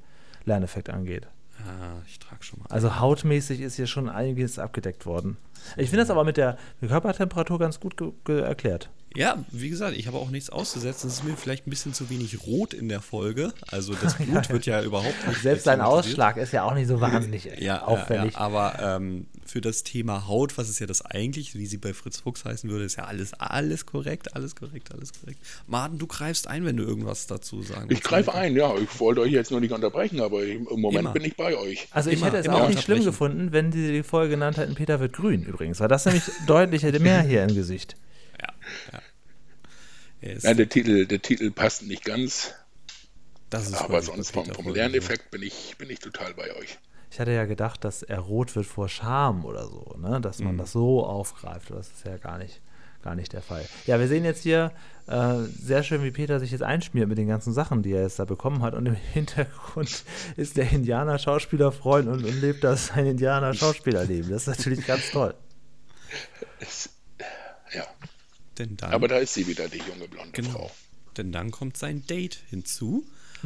Lerneffekt angeht. Ah, ich trage schon mal. Also hautmäßig ist hier schon einiges abgedeckt worden. Ich finde das aber mit der Körpertemperatur ganz gut ge ge erklärt. Ja, wie gesagt, ich habe auch nichts auszusetzen. Es ist mir vielleicht ein bisschen zu wenig rot in der Folge. Also das Blut wird ja überhaupt nicht. Selbst thematisiert. Ausschlag ist ja auch nicht so wahnsinnig ja, auffällig. Ja, ja, aber ähm, für das Thema Haut, was ist ja das eigentlich, wie sie bei Fritz Fuchs heißen würde, ist ja alles, alles korrekt, alles korrekt, alles korrekt. Martin, du greifst ein, wenn du irgendwas dazu sagen Ich willst. greife ein, ja. Ich wollte euch jetzt nur nicht unterbrechen, aber im Moment Immer. bin ich bei euch. Also ich Immer- hätte es immer auch nicht schlimm gefunden, wenn sie die Folge genannt hätten, Peter wird grün übrigens, weil das nämlich deutlich hätte mehr hier im Gesicht. Ja, Nein, der Titel, der Titel passt nicht ganz, das ist aber sonst vom, vom Lerneffekt bin ich, bin ich total bei euch. Ich hatte ja gedacht, dass er rot wird vor Scham oder so, ne? dass Mhm. man das so aufgreift. Das ist ja gar nicht, gar nicht der Fall. Ja, wir sehen jetzt hier äh, sehr schön, wie Peter sich jetzt einschmiert mit den ganzen Sachen, die er jetzt da bekommen hat. Und im Hintergrund ist der Indianer-Schauspielerfreund und, und lebt das sein Indianer-Schauspielerleben. Das ist natürlich ganz toll. Es, ja, Denn dann, aber da ist sie wieder, die junge blonde genau, Frau. denn dann kommt sein Date hinzu.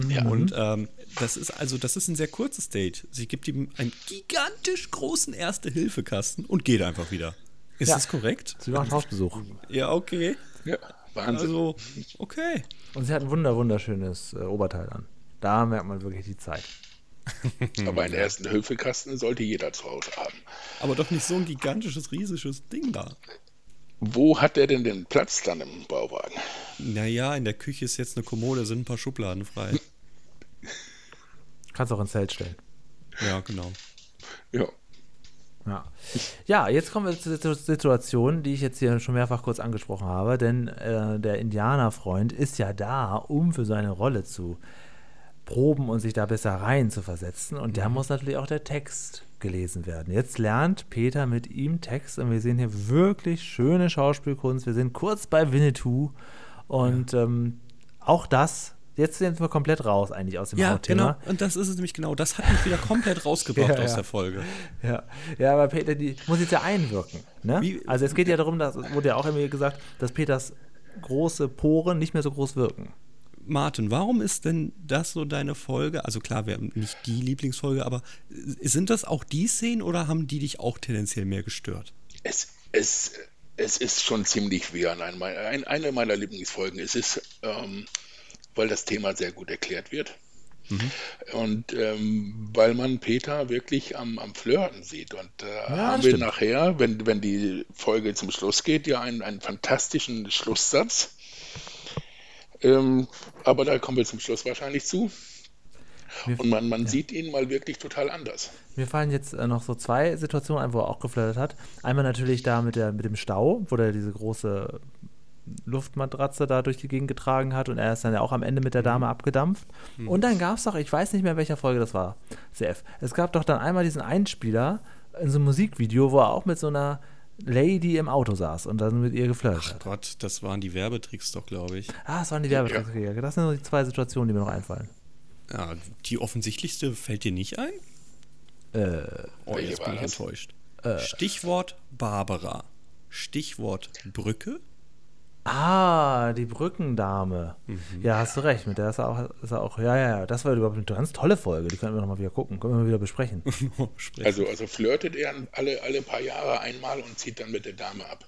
Ja. Und ähm, das ist also, das ist ein sehr kurzes Date. Sie gibt ihm einen gigantisch großen Erste-Hilfe-Kasten und geht einfach wieder. Ist Ja. das korrekt? Sie macht Hausbesuch. Ja, okay. Ja, Wahnsinn. Also, okay. Und sie hat ein wunder wunderschönes äh, Oberteil an. Da merkt man wirklich die Zeit. Aber einen ersten Hilfekasten sollte jeder zu Hause haben. Aber doch nicht so ein gigantisches, riesiges Ding da. Wo hat er denn den Platz dann im Bauwagen? Naja, in der Küche ist jetzt eine Kommode, sind ein paar Schubladen frei. Kannst auch ins Zelt stellen. Ja, genau. Ja, Ja. ja, jetzt kommen wir zur Situ- Situation, die ich jetzt hier schon mehrfach kurz angesprochen habe, denn äh, der Indianerfreund ist ja da, um für seine Rolle zu proben und sich da besser rein zu versetzen. Und der muss natürlich auch der Text gelesen werden. Jetzt lernt Peter mit ihm Text und wir sehen hier wirklich schöne Schauspielkunst. Wir sind kurz bei Winnetou und ähm, auch das, jetzt sind wir komplett raus eigentlich aus dem Ja, Hauptthema. genau. Und das ist es nämlich genau. Das hat mich wieder komplett rausgebracht Ja, aus ja. der Folge. Ja, ja aber Peter, die muss jetzt ja einwirken. Ne? Wie- also es geht ja darum, dass wurde ja auch immer gesagt, dass Peters große Poren nicht mehr so groß wirken. Martin, warum ist denn das so deine Folge? Also klar, wir haben nicht die Lieblingsfolge, aber äh, sind das auch die Szenen oder haben die dich auch tendenziell mehr gestört? es, es, es ist schon ziemlich wie an ein, ein, eine meiner Lieblingsfolgen. Es ist, ähm, weil das Thema sehr gut erklärt wird. Und ähm, weil man Peter wirklich am, am Flirten sieht. Und da Ja, haben wir stimmt. nachher, wenn, wenn die Folge zum Schluss geht, ja einen, einen fantastischen Schlusssatz. Ähm, aber da kommen wir zum Schluss wahrscheinlich zu. Mir, Und man, man sieht ihn mal wirklich total anders. mir fallen jetzt äh, noch so zwei Situationen ein, wo er auch geflirtet hat. Einmal natürlich da mit, der, mit dem Stau, wo er diese große Luftmatratze da durch die Gegend getragen hat und er ist dann ja auch am Ende mit der Dame abgedampft. Und dann gab es doch, ich weiß nicht mehr, in welcher Folge das war, CF. Es gab doch dann einmal diesen Einspieler in so einem Musikvideo, wo er auch mit so einer Lady im Auto saß und dann mit ihr geflirtet hat. Gott, das waren die Werbetricks doch, glaube ich. Ah, es waren die Werbeträger. Das sind so die zwei Situationen, die mir noch einfallen. Ja, die offensichtlichste fällt dir nicht ein? Äh, Oh, jetzt bin ich das? enttäuscht. Stichwort Barbara. Stichwort Brücke. Ah, die Brückendame. Ja, hast du recht. Mit der ist er auch, ist er auch ja, ja, ja. Das war überhaupt eine ganz tolle Folge. Die können wir nochmal wieder gucken. Können wir mal wieder besprechen. Sprechen. Also, also flirtet er alle, alle paar Jahre einmal und zieht dann mit der Dame ab,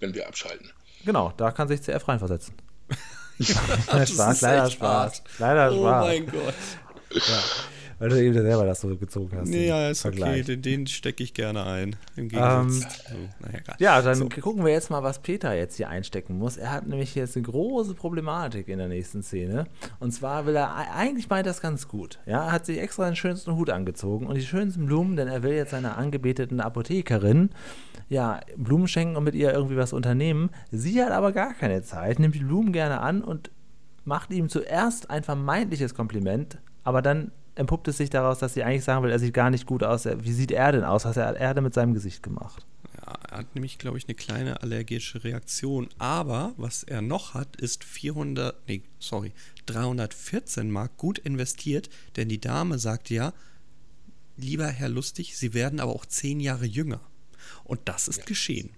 wenn wir abschalten. Genau, da kann sich CF reinversetzen. Das Spaß, ist leider echt Spaß. hart. Leider Oh Spaß. mein Gott. Weil du eben selber das so gezogen hast. Nee, ja, ist okay. Vergleich. Den, den stecke ich gerne ein. Im Gegensatz zu. Naja, egal. Ja, dann So. gucken wir jetzt mal, was Peter jetzt hier einstecken muss. Er hat nämlich jetzt eine große Problematik in der nächsten Szene. Und zwar will er, eigentlich meint das ganz gut. Ja, er hat sich extra den schönsten Hut angezogen und die schönsten Blumen, denn er will jetzt seiner angebeteten Apothekerin ja, Blumen schenken und mit ihr irgendwie was unternehmen. Sie hat aber gar keine Zeit, nimmt die Blumen gerne an und macht ihm zuerst ein vermeintliches Kompliment, aber dann entpuppt es sich daraus, dass sie eigentlich sagen will, er sieht gar nicht gut aus. Wie sieht er denn aus? Was hat er denn mit seinem Gesicht gemacht? Ja, er hat nämlich, glaube ich, eine kleine allergische Reaktion. Aber was er noch hat, ist 400, nee, sorry, 314 Mark gut investiert, denn die Dame sagt ja, lieber Herr Lustig, Sie werden aber auch zehn Jahre jünger. Und das ist geschehen.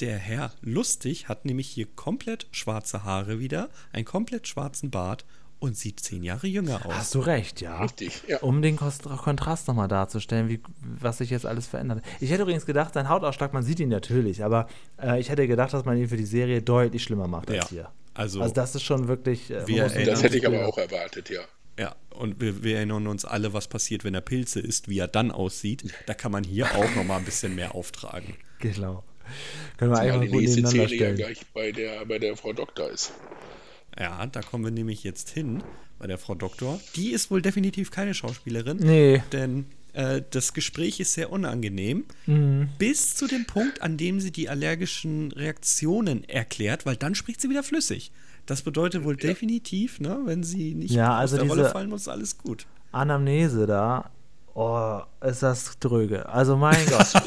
Der Herr Lustig hat nämlich hier komplett schwarze Haare wieder, einen komplett schwarzen Bart und sieht zehn Jahre jünger aus. Hast du recht, ja. Richtig, ja. Um den Kost- Kontrast nochmal darzustellen, wie, was sich jetzt alles verändert. Ich hätte übrigens gedacht, sein Hautausschlag, man sieht ihn natürlich, aber äh, ich hätte gedacht, dass man ihn für die Serie deutlich schlimmer macht als Ja, hier. also- also das ist schon wirklich. Äh, Wir erinnern Das hätte ich aber auch erwartet, ja. Ja, und wir, wir erinnern uns alle, was passiert, wenn er Pilze isst, wie er dann aussieht. Da kann man hier auch noch mal ein bisschen mehr auftragen. Genau. Können wir einfach die gut nächste nebeneinander Szene ja stellen. gleich bei der, bei der Frau Doktor ist. Ja, da kommen wir nämlich jetzt hin bei der Frau Doktor. Die ist wohl definitiv keine Schauspielerin. Nee. Denn äh, das Gespräch ist sehr unangenehm. Mhm. Bis zu dem Punkt, an dem sie die allergischen Reaktionen erklärt, weil dann spricht sie wieder flüssig. Das bedeutet wohl definitiv, ne, wenn sie nicht Ja, also aus der Rolle fallen muss, alles gut. Anamnese da. Oh, ist das dröge. Also mein Gott.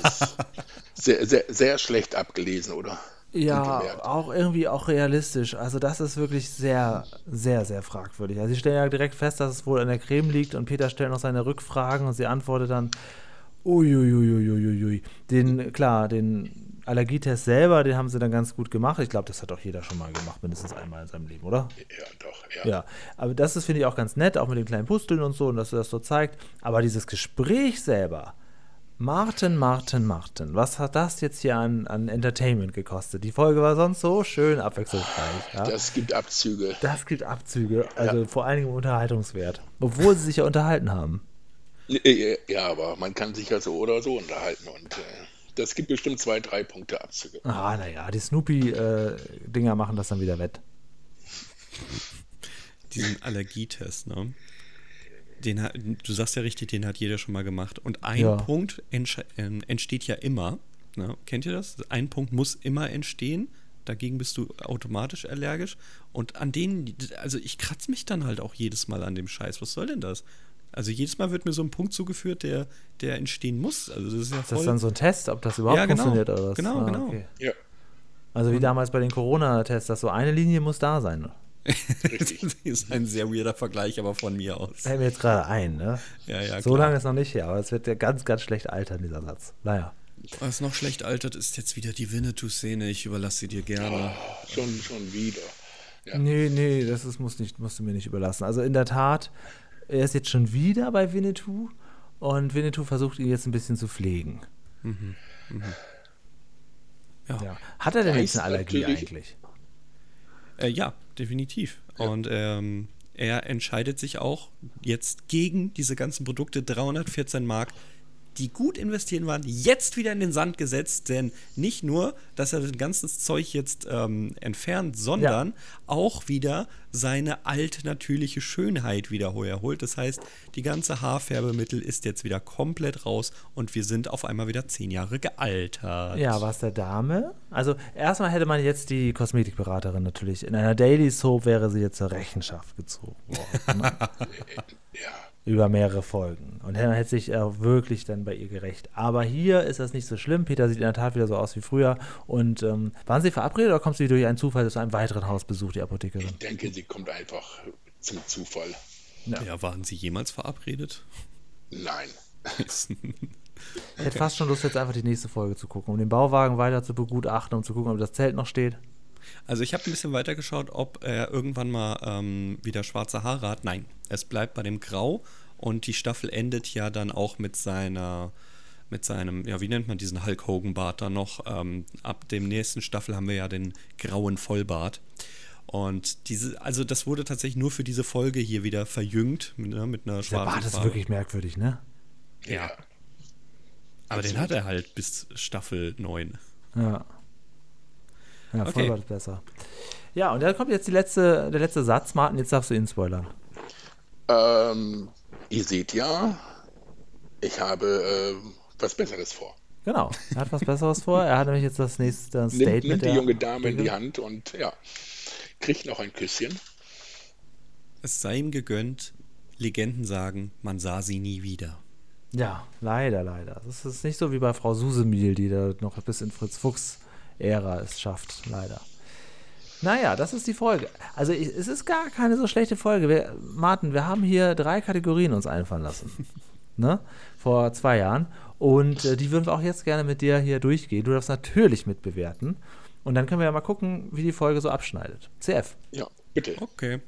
Sehr, sehr, sehr schlecht abgelesen, oder? Ja, auch irgendwie auch realistisch. Also das ist wirklich sehr, sehr, sehr fragwürdig. Also sie stellen ja direkt fest, dass es wohl an der Creme liegt und Peter stellt noch seine Rückfragen und sie antwortet dann, uiuiuiuiui. Den, klar, den Allergietest selber, den haben sie dann ganz gut gemacht. Ich glaube, das hat auch jeder schon mal gemacht, mindestens einmal in seinem Leben, oder? Ja, doch, ja. Ja, aber das ist, finde ich, auch ganz nett, auch mit den kleinen Pusteln und so, und dass er das so zeigt. Aber dieses Gespräch selber, Martin, Martin, Martin, was hat das jetzt hier an, an Entertainment gekostet? Die Folge war sonst so schön abwechslungsreich. Ja? Das gibt Abzüge. Das gibt Abzüge, also vor allen Dingen Unterhaltungswert. Obwohl sie sich ja unterhalten haben. Ja, aber man kann sich ja so oder so unterhalten und äh, das gibt bestimmt zwei, drei Punkte Abzüge. Ah, naja, die Snoopy-Dinger machen das dann wieder wett. Diesen Allergietest, ne? Den, hat- du sagst ja richtig, den hat jeder schon mal gemacht. Und ein Ja. Punkt ähm, entsteht ja immer. Ne? Kennt ihr das? Ein Punkt muss immer entstehen. Dagegen bist du automatisch allergisch. Und an denen, also ich kratze mich dann halt auch jedes Mal an dem Scheiß. Was soll denn das? Also jedes Mal wird mir so ein Punkt zugeführt, der, der entstehen muss. Also das ist ja Ist voll. das dann so ein Test, ob das überhaupt Ja, genau. funktioniert oder was? Genau, Ah, genau. okay. Ja, Also wie damals bei den Corona-Tests, dass so eine Linie muss da sein. das ist ein sehr weirder Vergleich, aber von mir aus. Fällt mir jetzt gerade ein, ne? Ja, ja, so klar. lange ist noch nicht her, aber es wird ja ganz, ganz schlecht altern, dieser Satz. Naja. Was noch schlecht altert, ist jetzt wieder die Winnetou-Szene. Ich überlasse sie dir gerne. Schon, schon wieder. Ja. Nee, nee, das ist, muss nicht, musst du mir nicht überlassen. Also in der Tat, er ist jetzt schon wieder bei Winnetou und Winnetou versucht ihn jetzt ein bisschen zu pflegen. Ja, Ja. Hat er denn Weiß jetzt eine Allergie eigentlich? Äh, ja definitiv. Und ähm, er entscheidet sich auch jetzt gegen diese ganzen Produkte 314 Mark, die gut investieren waren, jetzt wieder in den Sand gesetzt. Denn nicht nur, dass er das ganze Zeug jetzt ähm, entfernt, sondern auch wieder seine alte natürliche Schönheit wieder erholt. Das heißt, die ganze Haarfärbemittel ist jetzt wieder komplett raus und wir sind auf einmal wieder zehn Jahre gealtert. Ja, was der Dame? Also erstmal hätte man jetzt die Kosmetikberaterin natürlich. In einer Daily Soap wäre sie jetzt zur Rechenschaft gezogen worden. Ne? Ja. Über mehrere Folgen. Und er hätte sich auch wirklich dann bei ihr gerecht. Aber hier ist das nicht so schlimm. Peter sieht in der Tat wieder so aus wie früher. Und ähm, waren sie verabredet oder kommst du durch einen Zufall zu einem weiteren Hausbesuch, die Apothekerin? Ich denke, sie kommt einfach zum Zufall. ja, waren sie jemals verabredet? Nein. Ich hätte fast schon Lust, jetzt einfach die nächste Folge zu gucken, um den Bauwagen weiter zu begutachten, um zu gucken, ob das Zelt noch steht. Also ich habe ein bisschen weiter geschaut, ob er irgendwann mal ähm, wieder schwarze Haare hat. Nein, es bleibt bei dem Grau und die Staffel endet ja dann auch mit seiner, mit seinem, ja, wie nennt man diesen Hulk Hogan Bart dann noch? Ähm, ab dem nächsten Staffel haben wir ja den grauen Vollbart. Und diese, also das wurde tatsächlich nur für diese Folge hier wieder verjüngt ne, mit einer Der schwarzen Bart ist wirklich merkwürdig, ne? Ja. Aber den hat er halt bis Staffel 9. Ja. Ja, Okay. Vollbart ist besser. Ja, und dann kommt jetzt die letzte, der letzte Satz, Martin, jetzt darfst du ihn spoilern. Ähm, ihr seht ja, ich habe äh, was Besseres vor. Genau, er hat was Besseres vor. Er hat nämlich jetzt das nächste Nimmt, Statement. nimmt die junge Dame in die Hand und ja, kriegt noch ein Küsschen. Es sei ihm gegönnt, Legenden sagen, man sah sie nie wieder. Ja, leider, leider. Das ist nicht so wie bei Frau Susemiel, die da noch bis in Fritz Fuchs-Ära es schafft, leider. Naja, das ist die Folge. Also ich, es ist gar keine so schlechte Folge. Wir, Martin, wir haben hier drei Kategorien uns einfallen lassen. ne? Vor zwei Jahren. Und äh, die würden wir auch jetzt gerne mit dir hier durchgehen. Du darfst natürlich mitbewerten. Und dann können wir ja mal gucken, wie die Folge so abschneidet. CF. Ja, bitte. Okay.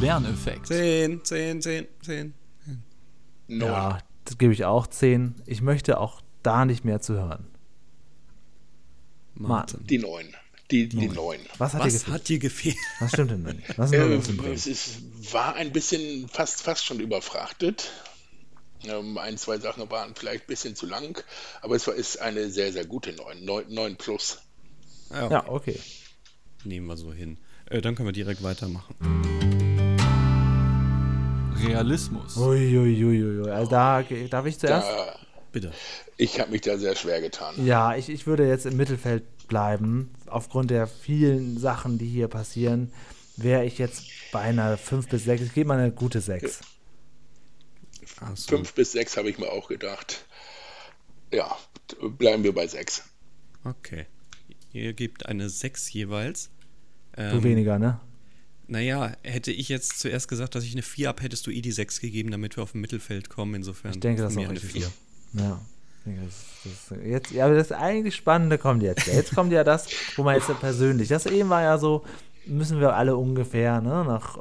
Lerneffekt. 10, 10, 10, 10. Neun. Ja, das gebe ich auch 10. Ich möchte auch da nicht mehr zu hören. Martin. Die neun. Die, die neun. Was hat dir Was gefehlt? hat dir gefehlt? Was stimmt denn nicht? Was Bremen? es ist, war ein bisschen fast, fast schon überfrachtet. Ähm, ein, zwei Sachen waren vielleicht ein bisschen zu lang, aber es war, ist eine sehr, sehr gute 9. 9, 9 plus. Ja, okay. Nehmen wir so hin. Äh, dann können wir direkt weitermachen. Realismus. Uiuiuiui. Also da darf ich zuerst. Da, Bitte. ich habe mich da sehr schwer getan. Ja, ich, ich würde jetzt im Mittelfeld bleiben. Aufgrund der vielen Sachen, die hier passieren, wäre ich jetzt bei einer 5 bis 6. Ich gebe mal eine gute 6. Ach so. 5 bis 6 habe ich mir auch gedacht. Ja, bleiben wir bei 6. Okay. Ihr gebt eine 6 jeweils. Ähm, Du weniger, ne? Naja, hätte ich jetzt zuerst gesagt, dass ich eine 4 habe, hättest du eh die 6 gegeben, damit wir auf dem Mittelfeld kommen. Insofern Ich denke, das ist auch eine richtig 4. Ja. Das, das, jetzt, ja, aber das eigentlich Spannende kommt jetzt. Jetzt kommt ja das, wo man jetzt ja persönlich. Das eben war ja so, müssen wir alle ungefähr ne, nach,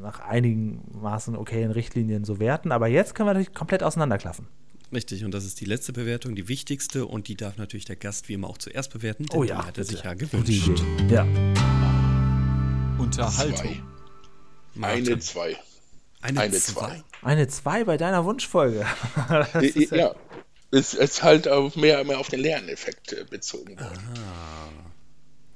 nach einigen Maßen okayen Richtlinien so werten. Aber jetzt können wir natürlich komplett auseinanderklaffen. Richtig, und das ist die letzte Bewertung, die wichtigste und die darf natürlich der Gast wie immer auch zuerst bewerten. Oh ja, die hat er sich ja gewünscht. Ja. Unterhaltung. Eine, zwei. Eine, Eine zwei. Eine 2 bei deiner Wunschfolge. Das I- ist ist halt auf mehr, mehr auf den Lerneffekt äh, bezogen worden.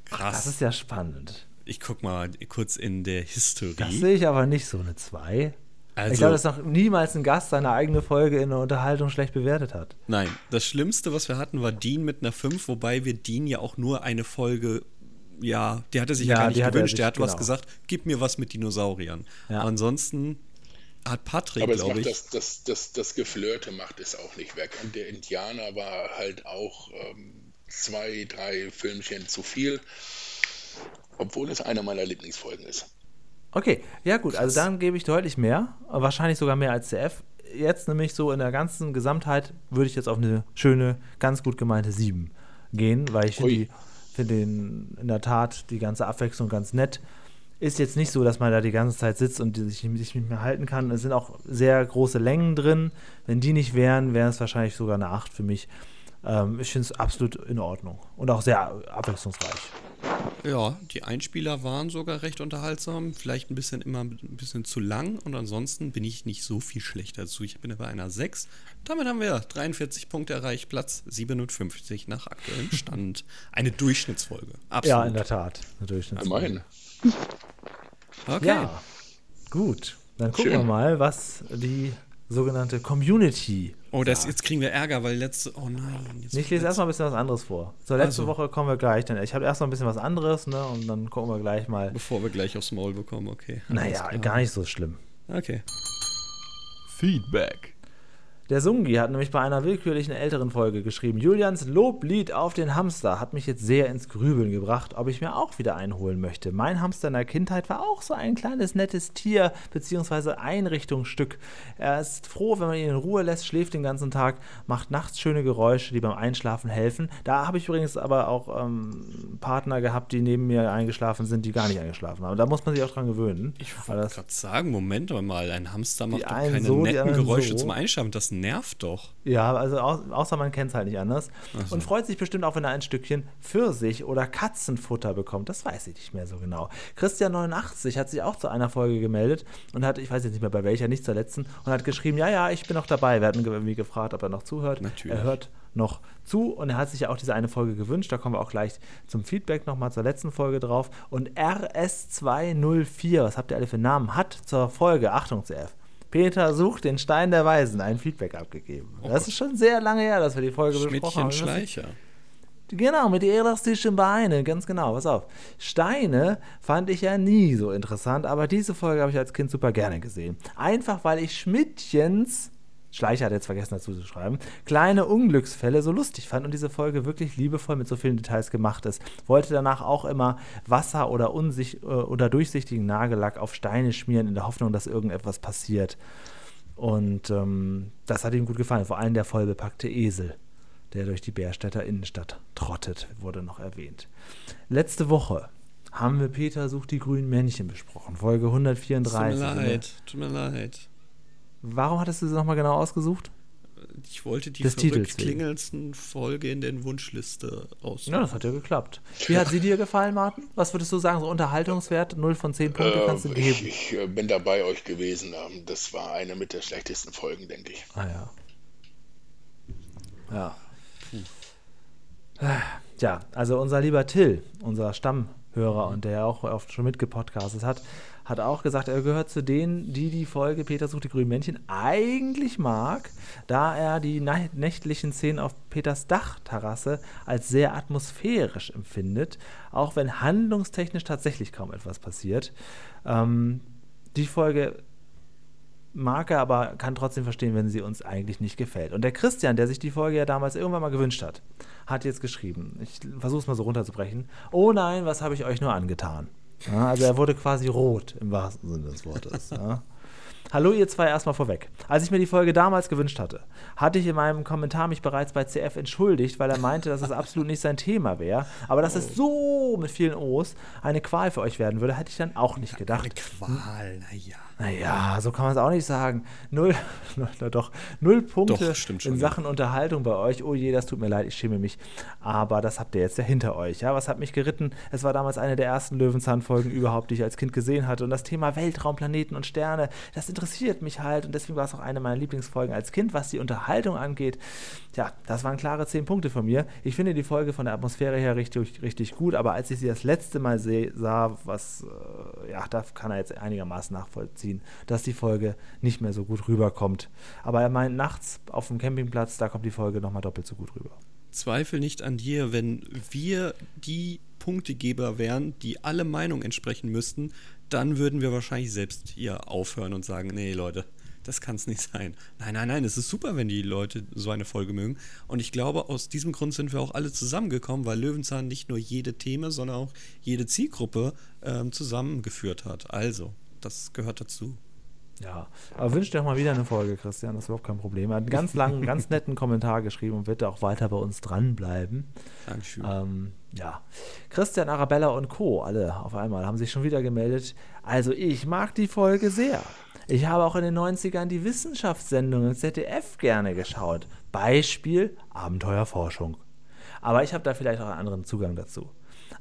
Krass. Das ist ja spannend. ich guck mal kurz in der Historie. Das sehe ich aber nicht so eine 2. also, ich glaube, dass noch niemals ein Gast seine eigene Folge in der Unterhaltung schlecht bewertet hat. nein, das Schlimmste, was wir hatten, war Dean mit einer 5, wobei wir Dean ja auch nur eine Folge, ja, der hatte sich ja, Ja, gar nicht hat er gewünscht. sich- Der hat was genau. gesagt, gib mir was mit Dinosauriern. Ja. Ansonsten hat Patrick, Aber es glaube macht ich, das, das, das, das Geflirte macht es auch nicht weg. Und der Indianer war halt auch ähm, zwei, drei Filmchen zu viel, obwohl es eine meiner Lieblingsfolgen ist. Okay, ja gut, also dann gebe ich deutlich mehr, wahrscheinlich sogar mehr als CF. Jetzt nämlich so in der ganzen Gesamtheit würde ich jetzt auf eine schöne, ganz gut gemeinte 7 gehen, weil ich finde den in der Tat die ganze Abwechslung ganz nett. Ist jetzt nicht so, dass man da die ganze Zeit sitzt und sich nicht mehr halten kann. Es sind auch sehr große Längen drin. Wenn die nicht wären, wäre es wahrscheinlich sogar eine 8 für mich. Ähm, ich finde es absolut in Ordnung und auch sehr abwechslungsreich. ja, die Einspieler waren sogar recht unterhaltsam, vielleicht ein bisschen immer ein bisschen zu lang und ansonsten bin ich nicht so viel schlechter dazu. Ich bin bei einer 6. Damit haben wir 43 Punkte erreicht, Platz 57 nach aktuellem Stand. Eine Durchschnittsfolge. Absolut. Ja, in der Tat. Eine Durchschnittsfolge. Immerhin. Okay. Ja, gut. Dann gucken Schön. wir mal, was die sogenannte Community. Oh, das, jetzt kriegen wir Ärger, weil letzte. Oh nein. Jetzt Ich lese erstmal ein bisschen was anderes vor. Zur letzten Also. Woche kommen wir gleich. Dann, ich habe erstmal ein bisschen was anderes, ne? Und dann gucken wir gleich mal. Bevor wir gleich aufs Maul bekommen, okay. Alles Naja, klar. gar nicht so schlimm. Okay. Feedback. Der Sungi hat nämlich bei einer willkürlichen älteren Folge geschrieben: Julians Loblied auf den Hamster hat mich jetzt sehr ins Grübeln gebracht, ob ich mir auch wieder einholen möchte. Mein Hamster in der Kindheit war auch so ein kleines nettes Tier bzw. Einrichtungsstück. Er ist froh, wenn man ihn in Ruhe lässt, schläft den ganzen Tag, macht nachts schöne Geräusche, die beim Einschlafen helfen. Da habe ich übrigens aber auch ähm, Partner gehabt, die neben mir eingeschlafen sind, die gar nicht eingeschlafen haben. Da muss man sich auch dran gewöhnen. Ich wollte gerade sagen, Moment mal, ein Hamster macht doch keine so, netten Geräusche so. zum Einschlafen. Das nervt doch. Ja, also au außer man kennt es halt nicht anders. so. Und freut sich bestimmt auch, wenn er ein Stückchen Pfirsich oder Katzenfutter bekommt. Das weiß ich nicht mehr so genau. Christian89 hat sich auch zu einer Folge gemeldet und hat, ich weiß jetzt nicht mehr bei welcher, nicht zur letzten, und hat geschrieben, ja, ja, ich bin noch dabei. Wir hatten ge- irgendwie gefragt, ob er noch zuhört. Natürlich. Er hört noch zu und er hat sich ja auch diese eine Folge gewünscht. Da kommen wir auch gleich zum Feedback nochmal zur letzten Folge drauf. Und RS204, was habt ihr alle für Namen, hat zur Folge, Achtung CF, Peter sucht den Stein der Weisen, ein Feedback abgegeben. das ist schon sehr lange her, dass wir die Folge besprochen haben. Schmidtchen Schleicher. Genau, mit elastischen Beinen, ganz genau, pass auf. Steine fand ich ja nie so interessant, aber diese Folge habe ich als Kind super gerne gesehen. Einfach weil ich Schmidtchens, Schleicher hat jetzt vergessen dazu zu schreiben, kleine Unglücksfälle so lustig fand und diese Folge wirklich liebevoll mit so vielen Details gemacht ist. Wollte danach auch immer Wasser oder, unsicht, äh, oder durchsichtigen Nagellack auf Steine schmieren, in der Hoffnung, dass irgendetwas passiert. Und ähm, das hat ihm gut gefallen, vor allem der vollbepackte Esel der durch die Bärstädter Innenstadt trottet, wurde noch erwähnt. Letzte Woche haben wir Peter sucht die grünen Männchen besprochen, Folge Tut 134. mir leid, tut mir leid. Warum hattest du sie nochmal genau ausgesucht? Ich wollte die Des Titels verrückt klingelndsten Folge in der Wunschliste aussuchen. Ja, das hat ja geklappt. Wie hat sie dir gefallen, Martin? Was würdest du sagen, so Unterhaltungswert? 0 von 10 Punkte kannst du geben. ich, ich äh, bin da bei euch gewesen. Ähm, Das war eine mit der schlechtesten Folgen, denke ich. Ah ja. Ja. Tja, also unser lieber Till, unser Stammhörer und der auch oft schon mitgepodcastet hat, hat auch gesagt, er gehört zu denen, die die Folge Peter sucht die grünen Männchen eigentlich mag, da er die nä- nächtlichen Szenen auf Peters Dachterrasse als sehr atmosphärisch empfindet, auch wenn handlungstechnisch tatsächlich kaum etwas passiert. Ähm, die Folge mag er, aber kann trotzdem verstehen, wenn sie uns eigentlich nicht gefällt. Und der Christian, der sich die Folge ja damals irgendwann mal gewünscht hat, hat jetzt geschrieben, ich versuche es mal so runterzubrechen, oh nein, was habe ich euch nur angetan? Ja, also er wurde quasi rot im wahrsten Sinne des Wortes. Ja. Hallo ihr zwei erstmal vorweg. Als ich mir die Folge damals gewünscht hatte, hatte ich in meinem Kommentar mich bereits bei CF entschuldigt, weil er meinte, dass es absolut nicht sein Thema wäre. Aber dass es so mit vielen O's eine Qual für euch werden würde, hätte ich dann auch nicht gedacht. Eine Qual, naja. Naja, so kann man es auch nicht sagen. Null, na doch, null Punkte Doch, schon, in ja. Sachen Unterhaltung bei euch. Oh je, das tut mir leid, ich schäme mich. Aber das habt ihr jetzt ja hinter euch. Ja, was hat mich geritten? Es war damals eine der ersten Löwenzahn-Folgen überhaupt, die ich als Kind gesehen hatte. Und das Thema Weltraum, Planeten und Sterne, das interessiert mich halt. Und deswegen war es auch eine meiner Lieblingsfolgen als Kind, was die Unterhaltung angeht. Tja, das waren klare zehn Punkte von mir. Ich finde die Folge von der Atmosphäre her richtig, richtig gut. Aber als ich sie das letzte Mal sah, was, äh, ja, da kann er jetzt einigermaßen nachvollziehen, dass die Folge nicht mehr so gut rüberkommt. Aber er meint, nachts auf dem Campingplatz, da kommt die Folge nochmal doppelt so gut rüber. Zweifel nicht an dir, wenn wir die Punktegeber wären, die alle Meinung entsprechen müssten, dann würden wir wahrscheinlich selbst hier aufhören und sagen, nee Leute, das kann es nicht sein. Nein, nein, nein, es ist super, wenn die Leute so eine Folge mögen. Und ich glaube, aus diesem Grund sind wir auch alle zusammengekommen, weil Löwenzahn nicht nur jede Thema, sondern auch jede Zielgruppe ähm, zusammengeführt hat. Also, das gehört dazu. Ja, aber wünscht dir auch mal wieder eine Folge, Christian, das ist überhaupt kein Problem. Er hat einen ganz langen, ganz netten Kommentar geschrieben und wird auch weiter bei uns dranbleiben. Dankeschön. Ähm, ja, Christian, Arabella und Co., alle auf einmal, haben sich schon wieder gemeldet. Also ich mag die Folge sehr. Ich habe auch in den 90ern die Wissenschaftssendungen ZDF gerne geschaut. Beispiel Abenteuerforschung. Aber ich habe da vielleicht auch einen anderen Zugang dazu.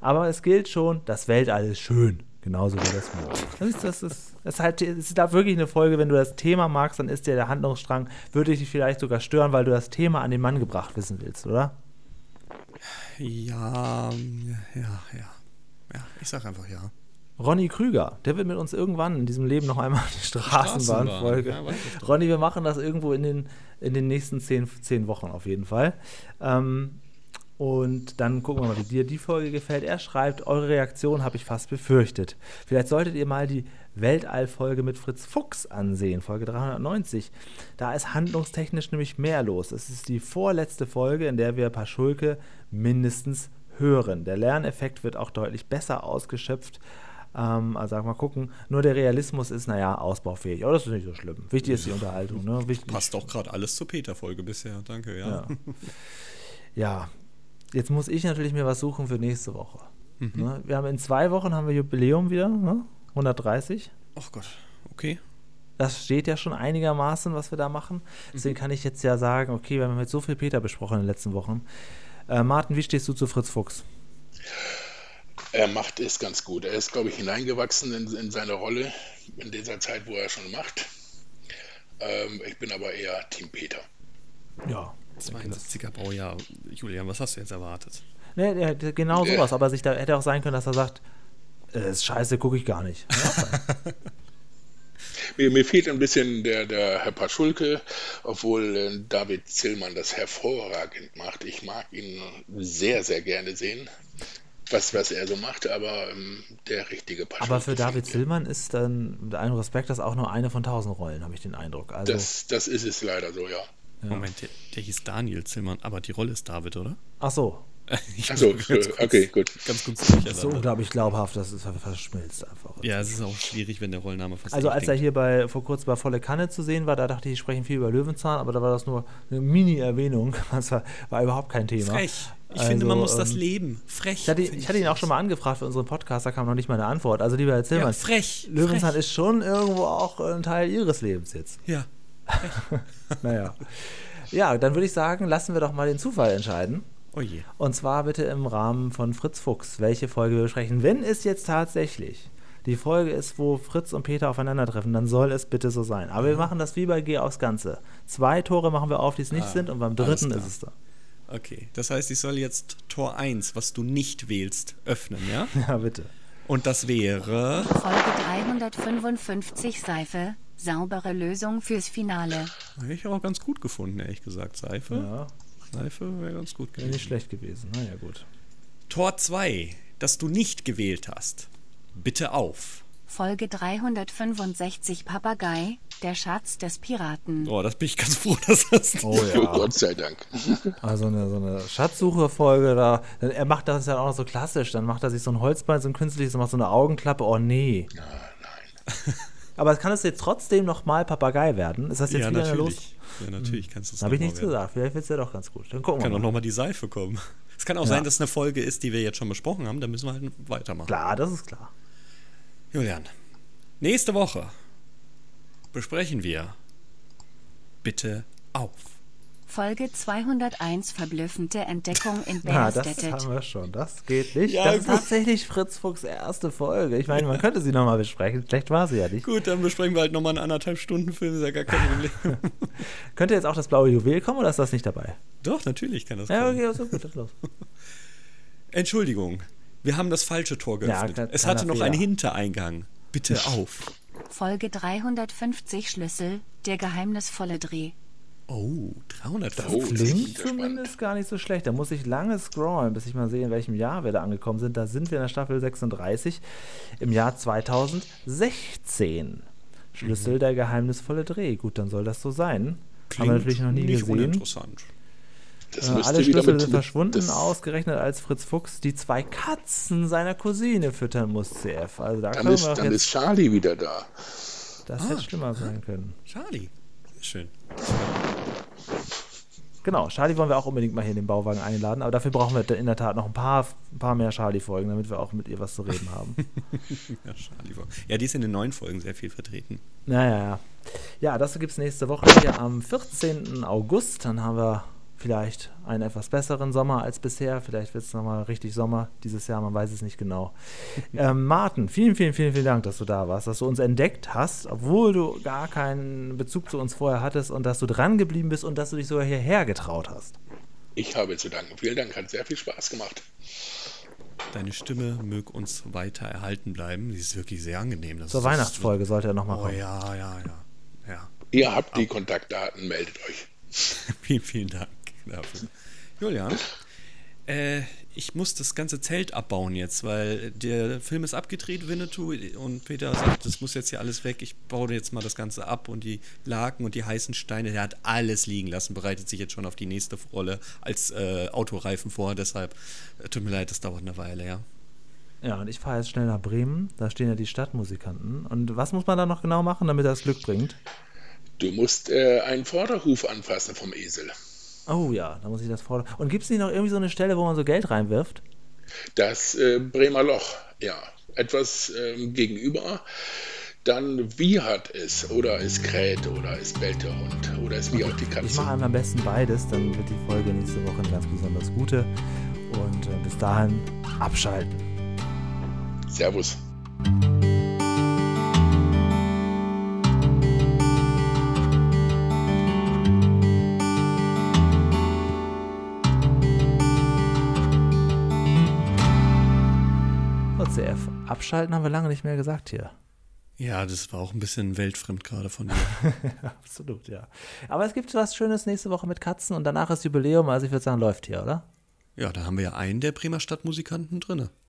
Aber es gilt schon, das Weltall ist schön. Genauso wie das Mond. Das ist, das ist, das ist halt, es ist da wirklich eine Folge, wenn du das Thema magst, dann ist dir der Handlungsstrang, würde dich vielleicht sogar stören, weil du das Thema an den Mann gebracht wissen willst, oder? Ja, ja, ja. Ja, ich sag einfach ja. Ronny Krüger, der wird mit uns irgendwann in diesem Leben noch einmal die Straßenbahnfolge. Ja, ich doch. Ronny, wir machen das irgendwo in den, in den nächsten zehn, zehn Wochen auf jeden Fall. Ähm, und dann gucken wir mal, wie dir die Folge gefällt. Er schreibt, eure Reaktion habe ich fast befürchtet. Vielleicht solltet ihr mal die Weltall-Folge mit Fritz Fuchs ansehen, Folge 390. Da ist handlungstechnisch nämlich mehr los. Es ist die vorletzte Folge, in der wir Paschulke mindestens hören. Der Lerneffekt wird auch deutlich besser ausgeschöpft. Ähm, also mal gucken. Nur der Realismus ist, naja, ausbaufähig. Aber das ist nicht so schlimm. Wichtig ist die Unterhaltung. Ne? Wichtig, Passt doch gerade alles zur Peter-Folge bisher. Danke, ja. ja. ja, jetzt muss ich natürlich mir was suchen für nächste Woche. Ne? Wir haben in zwei Wochen haben wir Jubiläum wieder, ne? 130. Ach Gott, okay. Das steht ja schon einigermaßen, was wir da machen. Deswegen kann ich jetzt ja sagen, okay, wir haben jetzt so viel Peter besprochen in den letzten Wochen. Äh, Martin, wie stehst du zu Fritz Fuchs? Er macht es ganz gut. Er ist, glaube ich, hineingewachsen in, in seine Rolle in dieser Zeit, wo er schon macht. Ähm, ich bin aber eher Team Peter. Ja. 72er Baujahr. Julian, was hast du jetzt erwartet? Nee, genau sowas, aber sich da hätte auch sein können, dass er sagt, äh, ist scheiße, gucke ich gar nicht. Ja, Mir, mir fehlt ein bisschen der, der Herr Paschulke, obwohl äh, David Zillmann das hervorragend macht. Ich mag ihn sehr, sehr gerne sehen, was, was er so macht, aber ähm, der richtige Paschulke. aber für David. Zillmann ist dann mit allem Respekt das auch nur eine von tausend Rollen, habe ich den Eindruck. Also, Das, das ist es leider so, ja. Moment, der, der hieß Daniel Zillmann, aber die Rolle ist David, oder? ach so, Achso, kurz- okay, gut. Ganz kurz durcheinander. so unglaublich glaubhaft, das ist verschmilzt einfach. Ja, es ist auch schwierig, wenn der Rollenname fast Also als er hier bei vor kurzem bei Volle Kanne zu sehen war, da dachte ich, die sprechen viel über Löwenzahn, aber da war das nur eine Mini-Erwähnung. Das war, war überhaupt kein Thema. Frech. Ich Also, finde, man muss das ähm, leben. Frech. Ich hatte, ich hatte ihn auch schon mal angefragt für unseren Podcast, da kam noch nicht mal eine Antwort. Also lieber Herr Zillmann, Ja, frech. Löwenzahn frech. ist schon irgendwo auch ein Teil Ihres Lebens jetzt. Ja. Naja. Ja, dann würde ich sagen, lassen wir doch mal den Zufall entscheiden. Oh je. Und zwar bitte im Rahmen von Fritz Fuchs, welche Folge wir besprechen. Wenn es jetzt tatsächlich die Folge ist, wo Fritz und Peter aufeinandertreffen, dann soll es bitte so sein. Aber wir Mhm. machen das wie bei Geh aufs Ganze. Zwei Tore machen wir auf, die es nicht Ah, sind, und beim dritten ist es da. Okay. Das heißt, ich soll jetzt Tor 1, was du nicht wählst, öffnen, ja? Ja, bitte. Und das wäre. Folge 355 Seife. Saubere Lösung fürs Finale. Hätte ich auch ganz gut gefunden, ehrlich gesagt. Seife. Ja, Seife wäre ganz gut wäre gewesen. nicht schlecht gewesen. Naja, gut. Tor 2, das du nicht gewählt hast. Bitte auf. Folge 365 Papagei. Der Schatz des Piraten. Oh, das bin ich ganz froh, dass das. Oh Oh Gott sei Dank. Also eine, so eine Schatzsuche-Folge da. dann- Er macht das ja auch noch so klassisch. Dann macht er sich so ein Holzbein, so ein künstliches, und macht so eine Augenklappe. Oh nee. Aber kann es jetzt trotzdem nochmal Papagei werden? Ist das jetzt ja, wieder natürlich. los? Ja, natürlich kannst du es Habe ich nichts werden. gesagt. Vielleicht wird es ja doch ganz gut. Dann gucken Kann wir auch mal. nochmal die Seife kommen. Es kann auch Ja. sein, dass es eine Folge ist, die wir jetzt schon besprochen haben. Da müssen wir halt weitermachen. Klar, das ist klar. Julian, nächste Woche besprechen wir Bitte auf. Folge 201 Verblüffende Entdeckung in Ja, das haben wir schon. Das geht nicht. Ja, das ist tatsächlich Fritz Fuchs erste Folge. Ich meine, man könnte sie nochmal besprechen. Schlecht war sie ja nicht. Gut, dann besprechen wir halt nochmal einen anderthalb Stunden Film, ist ja gar kein Problem. Könnte jetzt auch das blaue Juwel kommen oder ist das nicht dabei? Doch, natürlich kann das Ja, kommen. okay, also gut, dann los. Entschuldigung, wir haben das falsche Tor Ja, geöffnet. kle- es hatte noch Fehler. einen Hintereingang. Bitte auf. Folge 350 Schlüssel, der geheimnisvolle Dreh. Oh, 300 Oh, das ist Klingt zumindest gar nicht so schlecht. Da muss ich lange scrollen, bis ich mal sehe, in welchem Jahr wir da angekommen sind. Da sind wir in der Staffel 36 im Jahr 2016. Schlüssel der geheimnisvolle Dreh. Gut, dann soll das so sein. Haben wir natürlich noch nie nicht gesehen. uninteressant. Das Äh, alle wieder Schlüssel sind verschwunden, ausgerechnet als Fritz Fuchs die zwei Katzen seiner Cousine füttern muss, CF. Also da Dann ist, wir dann jetzt, ist Charlie wieder da. das Ah. hätte schlimmer sein können. Charlie. Sehr schön. Genau, Charlie wollen wir auch unbedingt mal hier in den Bauwagen einladen, aber dafür brauchen wir in der Tat noch ein paar, ein paar mehr Charlie-Folgen, damit wir auch mit ihr was zu reden haben. Ja, Charlie. Ja, die ist in den neuen Folgen sehr viel vertreten. Naja, ja. Ja, das gibt es nächste Woche hier am 14. August. Dann haben wir vielleicht einen etwas besseren Sommer als bisher. Vielleicht wird es nochmal richtig Sommer dieses Jahr, man weiß es nicht genau. ähm, Martin, vielen, vielen, vielen, vielen Dank, dass du da warst, dass du uns entdeckt hast, obwohl du gar keinen Bezug zu uns vorher hattest und dass du dran geblieben bist und dass du dich sogar hierher getraut hast. Ich habe zu danken. Vielen Dank, hat sehr viel Spaß gemacht. Deine Stimme möge uns weiter erhalten bleiben. Die ist wirklich sehr angenehm. Das Zur ist- Weihnachtsfolge sollte er nochmal Oh kommen. ja, ja, ja. Ja. Ihr habt die Kontaktdaten, meldet euch. Vielen, vielen Dank dafür. Julian, äh, ich muss das ganze Zelt abbauen jetzt, weil der Film ist abgedreht, Winnetou, und Peter sagt, das muss jetzt hier alles weg. Ich baue jetzt mal das Ganze ab und die Laken und die heißen Steine. Der hat alles liegen lassen, bereitet sich jetzt schon auf die nächste Rolle als äh, Autoreifen vor. Deshalb, äh, tut mir leid, das dauert eine Weile, ja. Ja, und ich fahre jetzt schnell nach Bremen. Da stehen ja die Stadtmusikanten. Und was muss man da noch genau machen, damit das Glück bringt? Du musst äh, einen Vorderhuf anfassen vom Esel. Oh ja, da muss ich das fordern. Und gibt es nicht noch irgendwie so eine Stelle, wo man so Geld reinwirft? Das äh, Bremer Loch, ja. Etwas ähm, gegenüber. Dann wie hat es? Oder es kräht oder es bellt der Hund oder es wie auch die Ich Katze. mache einmal am besten beides, dann wird die Folge nächste Woche eine ganz besonders gute. Und äh, bis dahin abschalten. Servus. Abschalten haben wir lange nicht mehr gesagt hier. Ja, das war auch ein bisschen weltfremd gerade von dir. Absolut, ja. Aber es gibt was Schönes nächste Woche mit Katzen und danach ist Jubiläum, also ich würde sagen, läuft hier, oder? ja, da haben wir ja einen der Bremer Stadtmusikanten drinne.